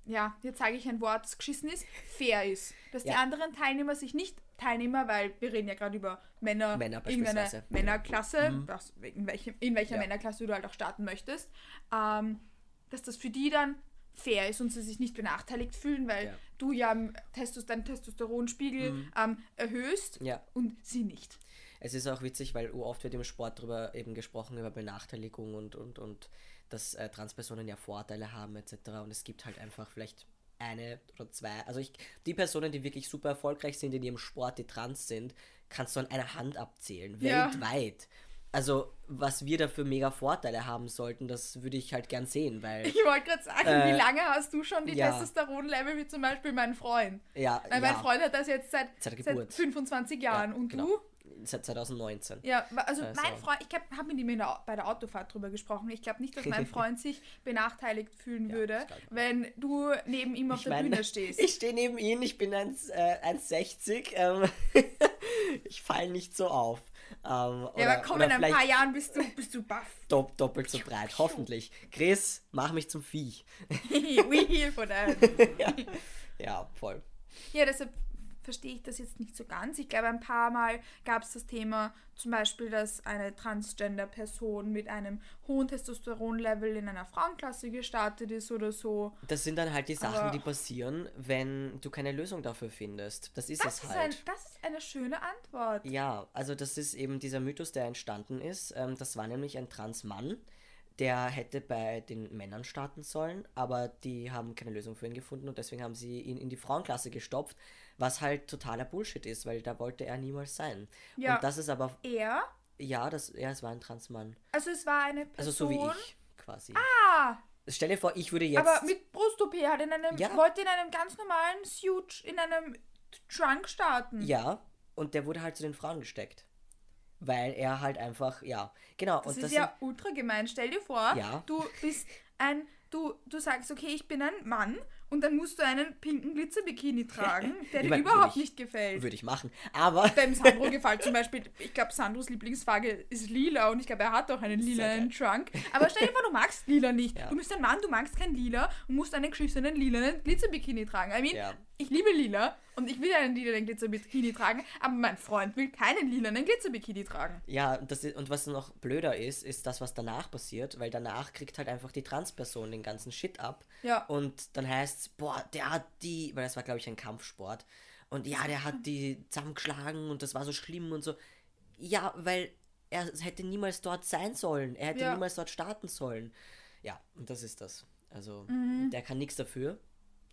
ja, jetzt sage ich ein Wort, das geschissen ist, fair ist. Dass die anderen Teilnehmer sich nicht Teilnehmer, weil wir reden ja gerade über Männer, Männer irgendeine beispielsweise. Männerklasse, was, in, welchem, in welcher Ja. Männerklasse du halt auch starten möchtest, ähm, dass das für die dann fair ist und sie sich nicht benachteiligt fühlen, weil Ja. du ja Testos, deinen Testosteronspiegel ähm, erhöhst Ja. und sie nicht. Es ist auch witzig, weil oft wird im Sport darüber eben gesprochen, über Benachteiligung und, und, und dass äh, Transpersonen ja Vorteile haben etc. Und es gibt halt einfach vielleicht eine oder zwei. Also ich, die Personen, die wirklich super erfolgreich sind in ihrem Sport, die trans sind, kannst du an einer Hand abzählen. Ja. Weltweit. Also was wir da für mega Vorteile haben sollten, das würde ich halt gern sehen, weil Ich wollte gerade sagen, Äh, wie lange hast du schon die ja. Testosteronlevel wie zum Beispiel mein Freund? ja, Weil mein ja Freund hat das jetzt seit, Seit seit Geburt. 25 Jahren. und genau. du? Seit 2019. Ja, also Also. mein Freund, ich habe mit ihm bei der Autofahrt drüber gesprochen. Ich glaube nicht, dass mein Freund sich benachteiligt fühlen Ja, würde, wenn du neben ihm auf Ich der meine, Bühne stehst. Ich stehe neben ihm, ich bin 1,60. Äh, 1,60, ähm, ich falle nicht so auf. Ähm, ja, oder, aber komm, in ein paar Jahren bist du, bist du baff. dopp, doppelt so breit, hoffentlich. Chris, mach mich zum Viech. We here for that. ja. ja, voll. Ja, deshalb verstehe ich das jetzt nicht so ganz. Ich glaube, ein paar Mal gab es das Thema, zum Beispiel, dass eine Transgender-Person mit einem hohen Testosteronlevel in einer Frauenklasse gestartet ist oder so. Das sind dann halt die Sachen, Aber- die passieren, wenn du keine Lösung dafür findest. Das ist Das es ist, ein, halt. das ist eine schöne Antwort. Ja, also das ist eben dieser Mythos, der entstanden ist. Ähm, das war nämlich ein Transmann, der hätte bei den Männern starten sollen, aber die haben keine Lösung für ihn gefunden und deswegen haben sie ihn in die Frauenklasse gestopft, was halt totaler Bullshit ist, weil da wollte er niemals sein. Ja. Und das ist aber, Er, ja, das, ja, es war ein Transmann. also es war eine Also Person. so wie ich, quasi. Ah, Stell dir vor, ich würde jetzt... aber mit Brust-OP hat in einem, Ja. wollte in einem ganz normalen Suit, in einem Trunk starten. ja, und der wurde halt zu den Frauen gesteckt. Weil er halt einfach, ja, genau. Das und ist ja ultra gemein. Stell dir vor, Ja. du bist ein, du, du sagst, okay, ich bin ein Mann und dann musst du einen pinken Glitzerbikini tragen, der dir mein, überhaupt ich- nicht gefällt. Würde ich machen. Aber Dem Sandro gefällt zum Beispiel, ich glaube, Sandros Lieblingsfarbe ist lila und ich glaube, er hat auch einen lilanen Trunk. Aber stell dir vor, du magst lila nicht. Ja. Du bist ein Mann, du magst kein lila und musst einen geschissenen lilanen Glitzerbikini tragen. I mean, Ja. Ich liebe lila und ich will einen lilanen Glitzerbikini tragen, aber mein Freund will keinen lilanen Glitzerbikini tragen. Ja, und das und was noch blöder ist, ist das, was danach passiert, weil danach kriegt halt einfach die Transperson den ganzen Shit ab. Ja. Und dann heißt boah, der hat die, weil das war, glaube ich, ein Kampfsport. Und ja, der hat die zusammengeschlagen und das war so schlimm und so. Ja, weil er hätte niemals dort sein sollen. Er hätte Ja. niemals dort starten sollen. Ja, und das ist das. Also, Mhm. der kann nichts dafür,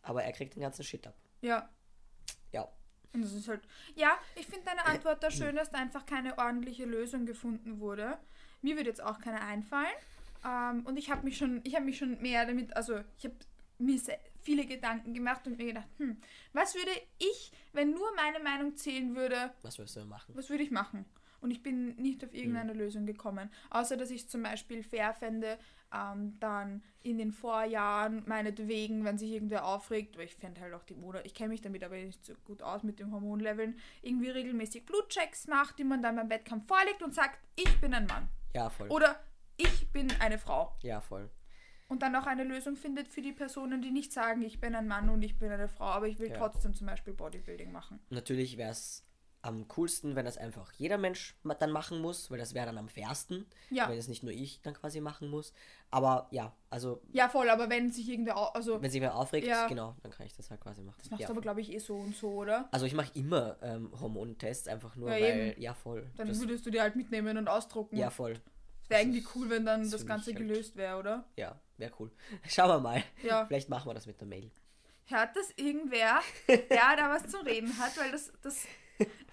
aber er kriegt den ganzen Shit ab. Ja. Ja. Und das ist halt. Ja, ich finde deine Antwort da schön, dass da einfach keine ordentliche Lösung gefunden wurde. Mir würde jetzt auch keine einfallen. Ähm, und ich habe mich schon, ich habe mich schon mehr damit, also ich habe mir viele Gedanken gemacht und mir gedacht, hm, was würde ich, wenn nur meine Meinung zählen würde, Was wirst du denn machen? was würde ich machen? Und ich bin nicht auf irgendeine Mhm. Lösung gekommen. Außer, dass ich zum Beispiel fair fände, ähm, dann in den Vorjahren, meinetwegen, wenn sich irgendwer aufregt, weil ich fände halt auch die Monate, ich kenne mich damit aber nicht so gut aus mit den Hormonleveln, irgendwie regelmäßig Blutchecks macht, die man dann beim Wettkampf vorlegt und sagt, ich bin ein Mann. Ja, voll. Oder ich bin eine Frau. Ja, voll. Und dann auch eine Lösung findet für die Personen, die nicht sagen, ich bin ein Mann und ich bin eine Frau, aber ich will Ja. trotzdem zum Beispiel Bodybuilding machen. Natürlich wäre es am coolsten, wenn das einfach jeder Mensch dann machen muss, weil das wäre dann am fairsten, Ja. wenn es nicht nur ich dann quasi machen muss. Aber ja, also Ja, voll, aber wenn sich irgendwer, also wenn sich wer aufregt, Ja. genau, dann kann ich das halt quasi machen. das machst ja, du aber glaube ich eh so und so, oder? also ich mache immer ähm, Hormontests, einfach nur Ja, weil, eben. ja voll. Dann das, würdest du die halt mitnehmen und ausdrucken. ja, voll. Wäre irgendwie cool, wenn dann das Ganze halt- gelöst wäre, oder? Ja, wäre cool. Schauen wir mal. Ja. Vielleicht machen wir das mit der Mail. Hört das irgendwer, der da was zu reden hat? Weil das, das,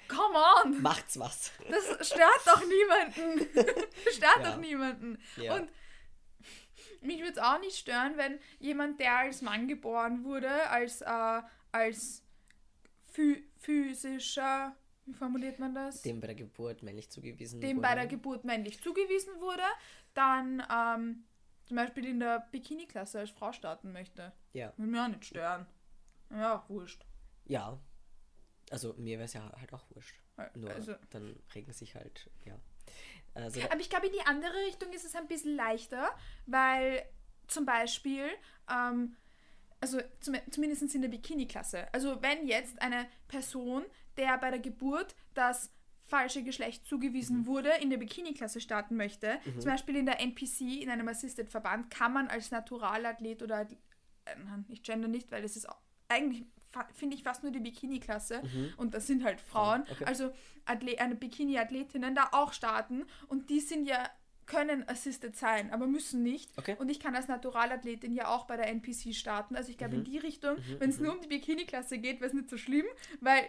come on! Macht's was. Das stört doch niemanden. Das stört Ja. doch niemanden. Ja. Und mich würde es auch nicht stören, wenn jemand, der als Mann geboren wurde, als, äh, als phys physischer, wie formuliert man das? Dem bei der Geburt männlich zugewiesen dem wurde. bei der Geburt männlich zugewiesen wurde, dann ähm, zum Beispiel in der Bikini-Klasse als Frau starten möchte. Ja. Würde mich auch nicht stören. Ja, wurscht. Ja. Also mir wäre es ja halt auch wurscht. Nur Also, dann regen sich halt, ja. Also, aber ich glaube, in die andere Richtung ist es ein bisschen leichter, weil zum Beispiel, ähm, also zum, zumindest in der Bikini-Klasse, also wenn jetzt eine Person, der bei der Geburt das falsche Geschlecht zugewiesen wurde, in der Bikini-Klasse starten möchte, zum Beispiel in der NPC, in einem Assisted-Verband, kann man als Naturalathlet oder, äh, ich gender nicht, weil das ist eigentlich, finde ich, fast nur die Bikini-Klasse und das sind halt Frauen, okay. also Athle eine Bikini-Athletinnen da auch starten und die sind ja können assisted sein, aber müssen nicht. Okay. Und ich kann als Naturalathletin ja auch bei der NPC starten. Also ich glaube, Mhm. in die Richtung, wenn es nur um die Bikini-Klasse geht, wäre es nicht so schlimm, weil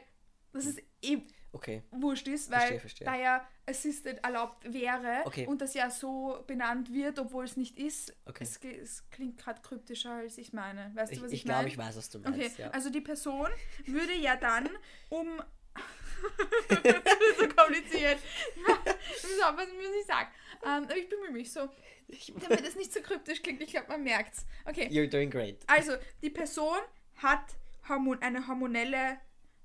das ist eh okay. wurscht ist, weil Verstehe, verstehe. da ja assisted erlaubt wäre Okay. und das ja so benannt wird, obwohl es nicht ist. Okay. Es, es klingt gerade kryptischer, als ich meine. Weißt Ich, du, was ich ich, glaube, meine? ich weiß, was du meinst. Okay, ja. also die Person würde ja dann um. das ist so kompliziert. so, was muss ich sagen? Ähm, aber ich bemühe mich so, damit es nicht so kryptisch klingt. Ich glaube, man merkt's. Okay, You're doing great. also die Person hat Hormon eine hormonelle,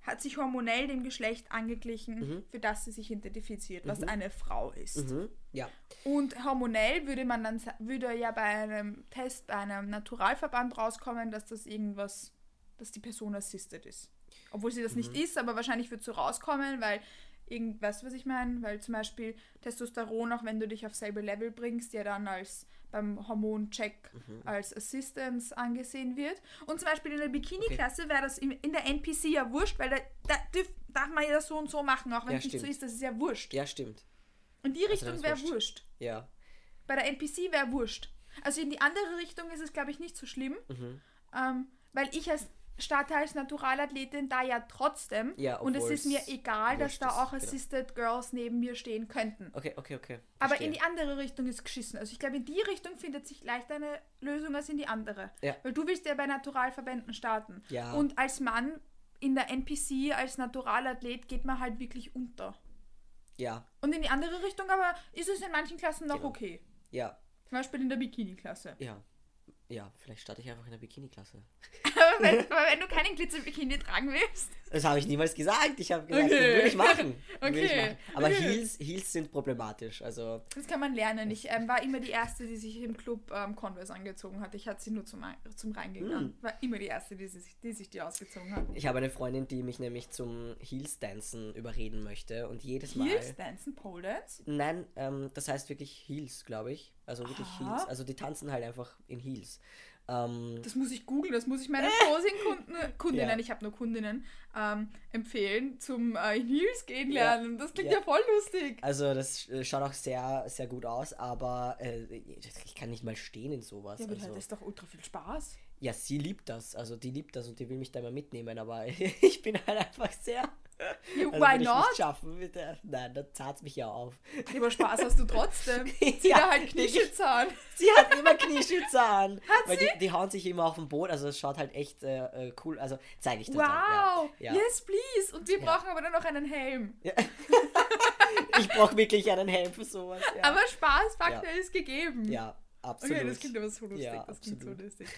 hat sich hormonell dem Geschlecht angeglichen, für das sie sich identifiziert, was eine Frau ist. Mhm. Ja. Und hormonell würde man dann würde ja bei einem Test, bei einem Naturalverband rauskommen, dass das irgendwas, dass die Person assisted ist. Obwohl sie das nicht ist, aber wahrscheinlich wird so rauskommen, weil irgend, weißt du, was ich meine? Weil zum Beispiel Testosteron, auch wenn du dich auf selbe Level bringst, ja dann als beim Hormoncheck als Assistance angesehen wird. Und zum Beispiel in der Bikini-Klasse wäre das in der NPC ja wurscht, weil da, da darf man ja das so und so machen, auch wenn Ja, es nicht so ist, das ist ja wurscht. Ja, stimmt. In die dann Richtung ist wäre wurscht. wurscht. Ja. Bei der NPC wäre wurscht. Also in die andere Richtung ist es, glaube ich, nicht so schlimm, Mhm. ähm, weil ich als starte als Naturalathletin da ja trotzdem Ja, und es ist mir egal, dass da auch genau. Assisted Girls neben mir stehen könnten. Okay, okay, okay. Aber Verstehe. in die andere Richtung ist geschissen. Also ich glaube, in die Richtung findet sich leichter eine Lösung als in die andere. Ja. Weil du willst ja bei Naturalverbänden starten. Ja. Und als Mann in der NPC, als Naturalathlet, geht man halt wirklich unter. Ja, Und in die andere Richtung aber ist es in manchen Klassen noch Genau. okay. ja, Zum Beispiel in der Bikini-Klasse. ja. Ja, vielleicht starte ich einfach in der Bikini-Klasse. wenn, wenn du keinen Glitzer-Bikini tragen willst. Das habe ich niemals gesagt. Ich habe gesagt, Okay. das würde ich machen. Würde ich Okay. machen. Aber Okay. Heels, Heels sind problematisch. Also, Das kann man lernen. Ich ähm, war immer die Erste, die sich im Club ähm, Converse angezogen hat. Ich hatte sie nur zum, zum Reingehen. Mm. War immer die Erste, die sich die, sich die ausgezogen hat. ich habe eine Freundin, die mich nämlich zum Heels-Dancen überreden möchte. Und jedes Mal. Heels, Dancen, Pole Dance. Nein, ähm, das heißt wirklich Heels, glaube ich. Also wirklich Aha. Heels. Also die tanzen halt einfach in Heels. Ähm, Das muss ich googeln, das muss ich meinen Posing-Kunden, Kundinnen, Ja. ich habe nur Kundinnen, ähm, empfehlen zum äh, in Heels gehen Ja. lernen. Das klingt Ja. ja, voll lustig. also das äh, schaut auch sehr, sehr gut aus, aber äh, ich kann nicht mal stehen in sowas. Ja, aber also, das ist doch ultra viel Spaß. ja, sie liebt das. Also die liebt das und die will mich da immer mitnehmen, aber ich bin halt einfach sehr... Ja, Also why ich not? nicht schaffen. Nein, da zahlt mich ja auf. Ja, aber Spaß hast du trotzdem. Zieh Ja, da halt Knieschützer an. Sie hat immer Knieschützer an. Hat weil sie? Die, die hauen sich immer auf den Boden. Also es schaut halt echt äh, äh, cool. Also zeige ich dir Wow. Ja. Ja. yes please. Und wir brauchen aber dann noch einen Helm. ich brauche wirklich einen Helm für sowas. Aber Spaßfaktor ist gegeben. Ja, absolut. Okay, das klingt aber so lustig. Das klingt so absolut. lustig.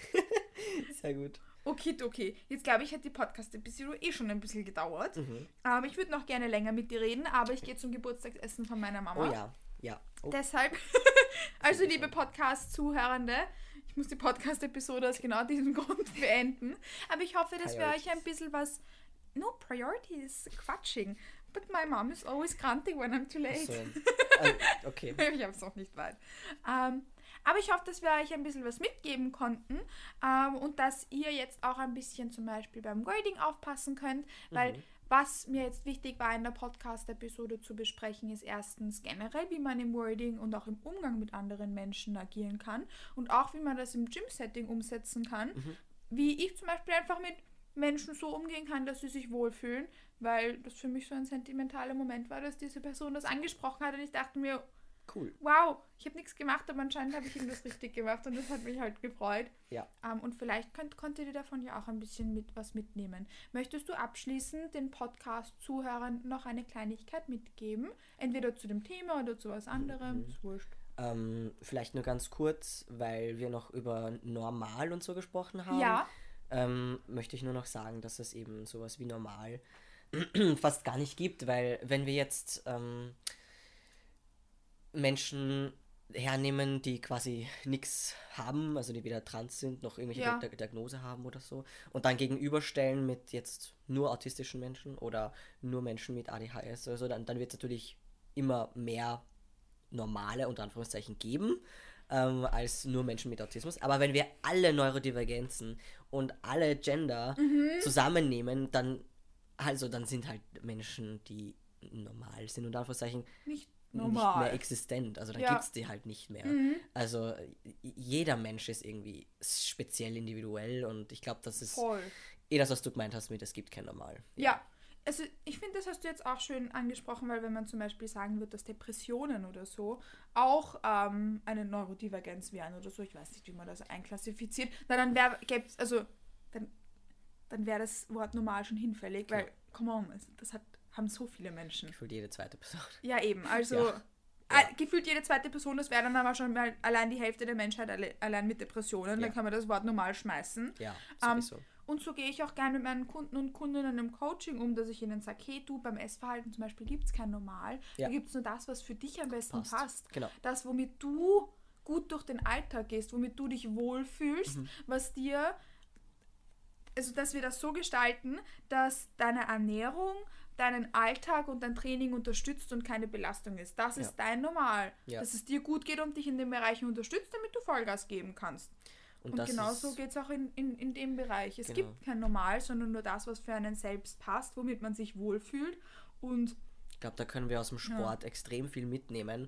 Sehr gut. Okay, okay. Jetzt glaube ich, hat die Podcast-Episode eh schon ein bisschen gedauert. Mhm. Ähm, ich würde noch gerne länger mit dir reden, aber ich gehe zum Geburtstagsessen von meiner Mama. Oh ja, ja. Oh, Deshalb, also liebe Podcast-Zuhörende, ich muss die Podcast-Episode aus genau diesem Grund beenden. Aber ich hoffe, dass wir euch ein bisschen was. No priorities, quatsching. But my mom is always granting when I'm too late. so. Also, okay. ich habe es noch nicht weit. Ähm, aber ich hoffe, dass wir euch ein bisschen was mitgeben konnten ähm, und dass ihr jetzt auch ein bisschen zum Beispiel beim Grading aufpassen könnt, weil Mhm. was mir jetzt wichtig war in der Podcast-Episode zu besprechen, ist erstens generell, wie man im Wording und auch im Umgang mit anderen Menschen agieren kann und auch, wie man das im Gym-Setting umsetzen kann. Mhm. Wie ich zum Beispiel einfach mit Menschen so umgehen kann, dass sie sich wohlfühlen, weil das für mich so ein sentimentaler Moment war, dass diese Person das angesprochen hat und ich dachte mir, Cool. wow, ich habe nichts gemacht, aber anscheinend habe ich irgendwas richtig gemacht und das hat mich halt gefreut. Ja. Ähm, und vielleicht könnt, konntet ihr davon ja auch ein bisschen mit was mitnehmen. Möchtest du abschließend den Podcast-Zuhörern noch eine Kleinigkeit mitgeben? Entweder zu dem Thema oder zu was anderem. Mhm. Ist wurscht. Ähm, vielleicht nur ganz kurz, weil wir noch über normal und so gesprochen haben. Ja. ähm, möchte ich nur noch sagen, dass es eben sowas wie normal fast gar nicht gibt, weil wenn wir jetzt ähm, Menschen hernehmen, die quasi nichts haben, also die weder trans sind, noch irgendwelche Ja. Di- Diagnose haben oder so, und dann gegenüberstellen mit jetzt nur autistischen Menschen oder nur Menschen mit ADHS oder so, dann, dann wird es natürlich immer mehr normale, unter Anführungszeichen, geben, ähm, als nur Menschen mit Autismus. Aber wenn wir alle Neurodivergenzen und alle Gender zusammennehmen, dann, also dann sind halt Menschen, die normal sind, unter Anführungszeichen, Nicht nicht mehr normal. existent. Also dann Ja. gibt es die halt nicht mehr. Mhm. Also jeder Mensch ist irgendwie speziell individuell und ich glaube, das ist Voll. eh das, was du gemeint hast mit, es gibt kein Normal. Ja. Also ich finde, das hast du jetzt auch schön angesprochen, weil wenn man zum Beispiel sagen wird, dass Depressionen oder so auch ähm, eine Neurodivergenz wären oder so, ich weiß nicht, wie man das einklassifiziert, na dann wäre also dann, dann wäre das Wort normal schon hinfällig, weil, come on, das hat, haben so viele Menschen. Gefühlt jede zweite Person. Ja, eben, also Ja. äh, gefühlt jede zweite Person, das wäre dann aber schon mal allein die Hälfte der Menschheit alle, allein mit Depressionen, Ja. dann kann man das Wort normal schmeißen. Ja, Ähm, sowieso. Und so gehe ich auch gerne mit meinen Kunden und Kundinnen im Coaching um, dass ich ihnen sage, hey du, beim Essverhalten zum Beispiel gibt es kein Normal. Ja. Da gibt es nur das, was für dich am besten Passt. passt. Genau. Das, womit du gut durch den Alltag gehst, womit du dich wohlfühlst, Mhm. was dir, also dass wir das so gestalten, dass deine Ernährung deinen Alltag und dein Training unterstützt und keine Belastung ist. Das ist dein Normal. Ja. Dass es dir gut geht und dich in den Bereichen unterstützt, damit du Vollgas geben kannst. Und, das genauso geht es auch in, in, in dem Bereich. Es Genau. gibt kein Normal, sondern nur das, was für einen selbst passt, womit man sich wohlfühlt. Und Ich glaube, da können wir aus dem Sport extrem viel mitnehmen,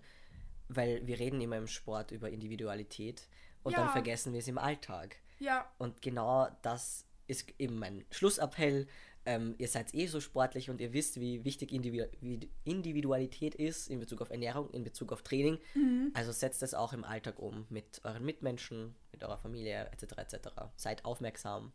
weil wir reden immer im Sport über Individualität und dann Ja. vergessen wir es im Alltag. ja, Und genau das ist eben mein Schlussappell. Ähm, ihr seid eh so sportlich und ihr wisst, wie wichtig Individu Individualität ist in Bezug auf Ernährung, in Bezug auf Training. Mhm. Also setzt es auch im Alltag um mit euren Mitmenschen, mit eurer Familie etc. etc. Seid aufmerksam.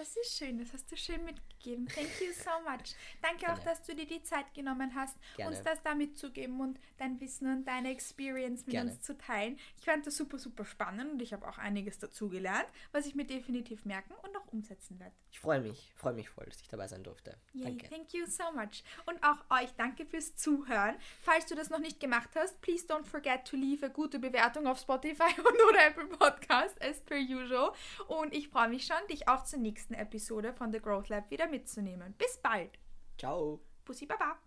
Das ist schön. Das hast du schön mitgegeben. Thank you so much. Danke auch, dass du dir die Zeit genommen hast, Gerne. uns das da mitzugeben und dein Wissen und deine Experience mit Gerne. uns zu teilen. Ich fand das super, super spannend und ich habe auch einiges dazugelernt, was ich mir definitiv merken und auch umsetzen werde. ich freue mich, freue mich voll, dass ich dabei sein durfte. Yay, Danke. thank you so much. Und auch euch danke fürs Zuhören. Falls du das noch nicht gemacht hast, please don't forget to leave a gute Bewertung auf Spotify und oder Apple Podcast as per usual. Und ich freue mich schon, dich auch zur nächsten Episode von The Growth Lab wieder mitzunehmen. Bis bald. Ciao. Bussi Baba.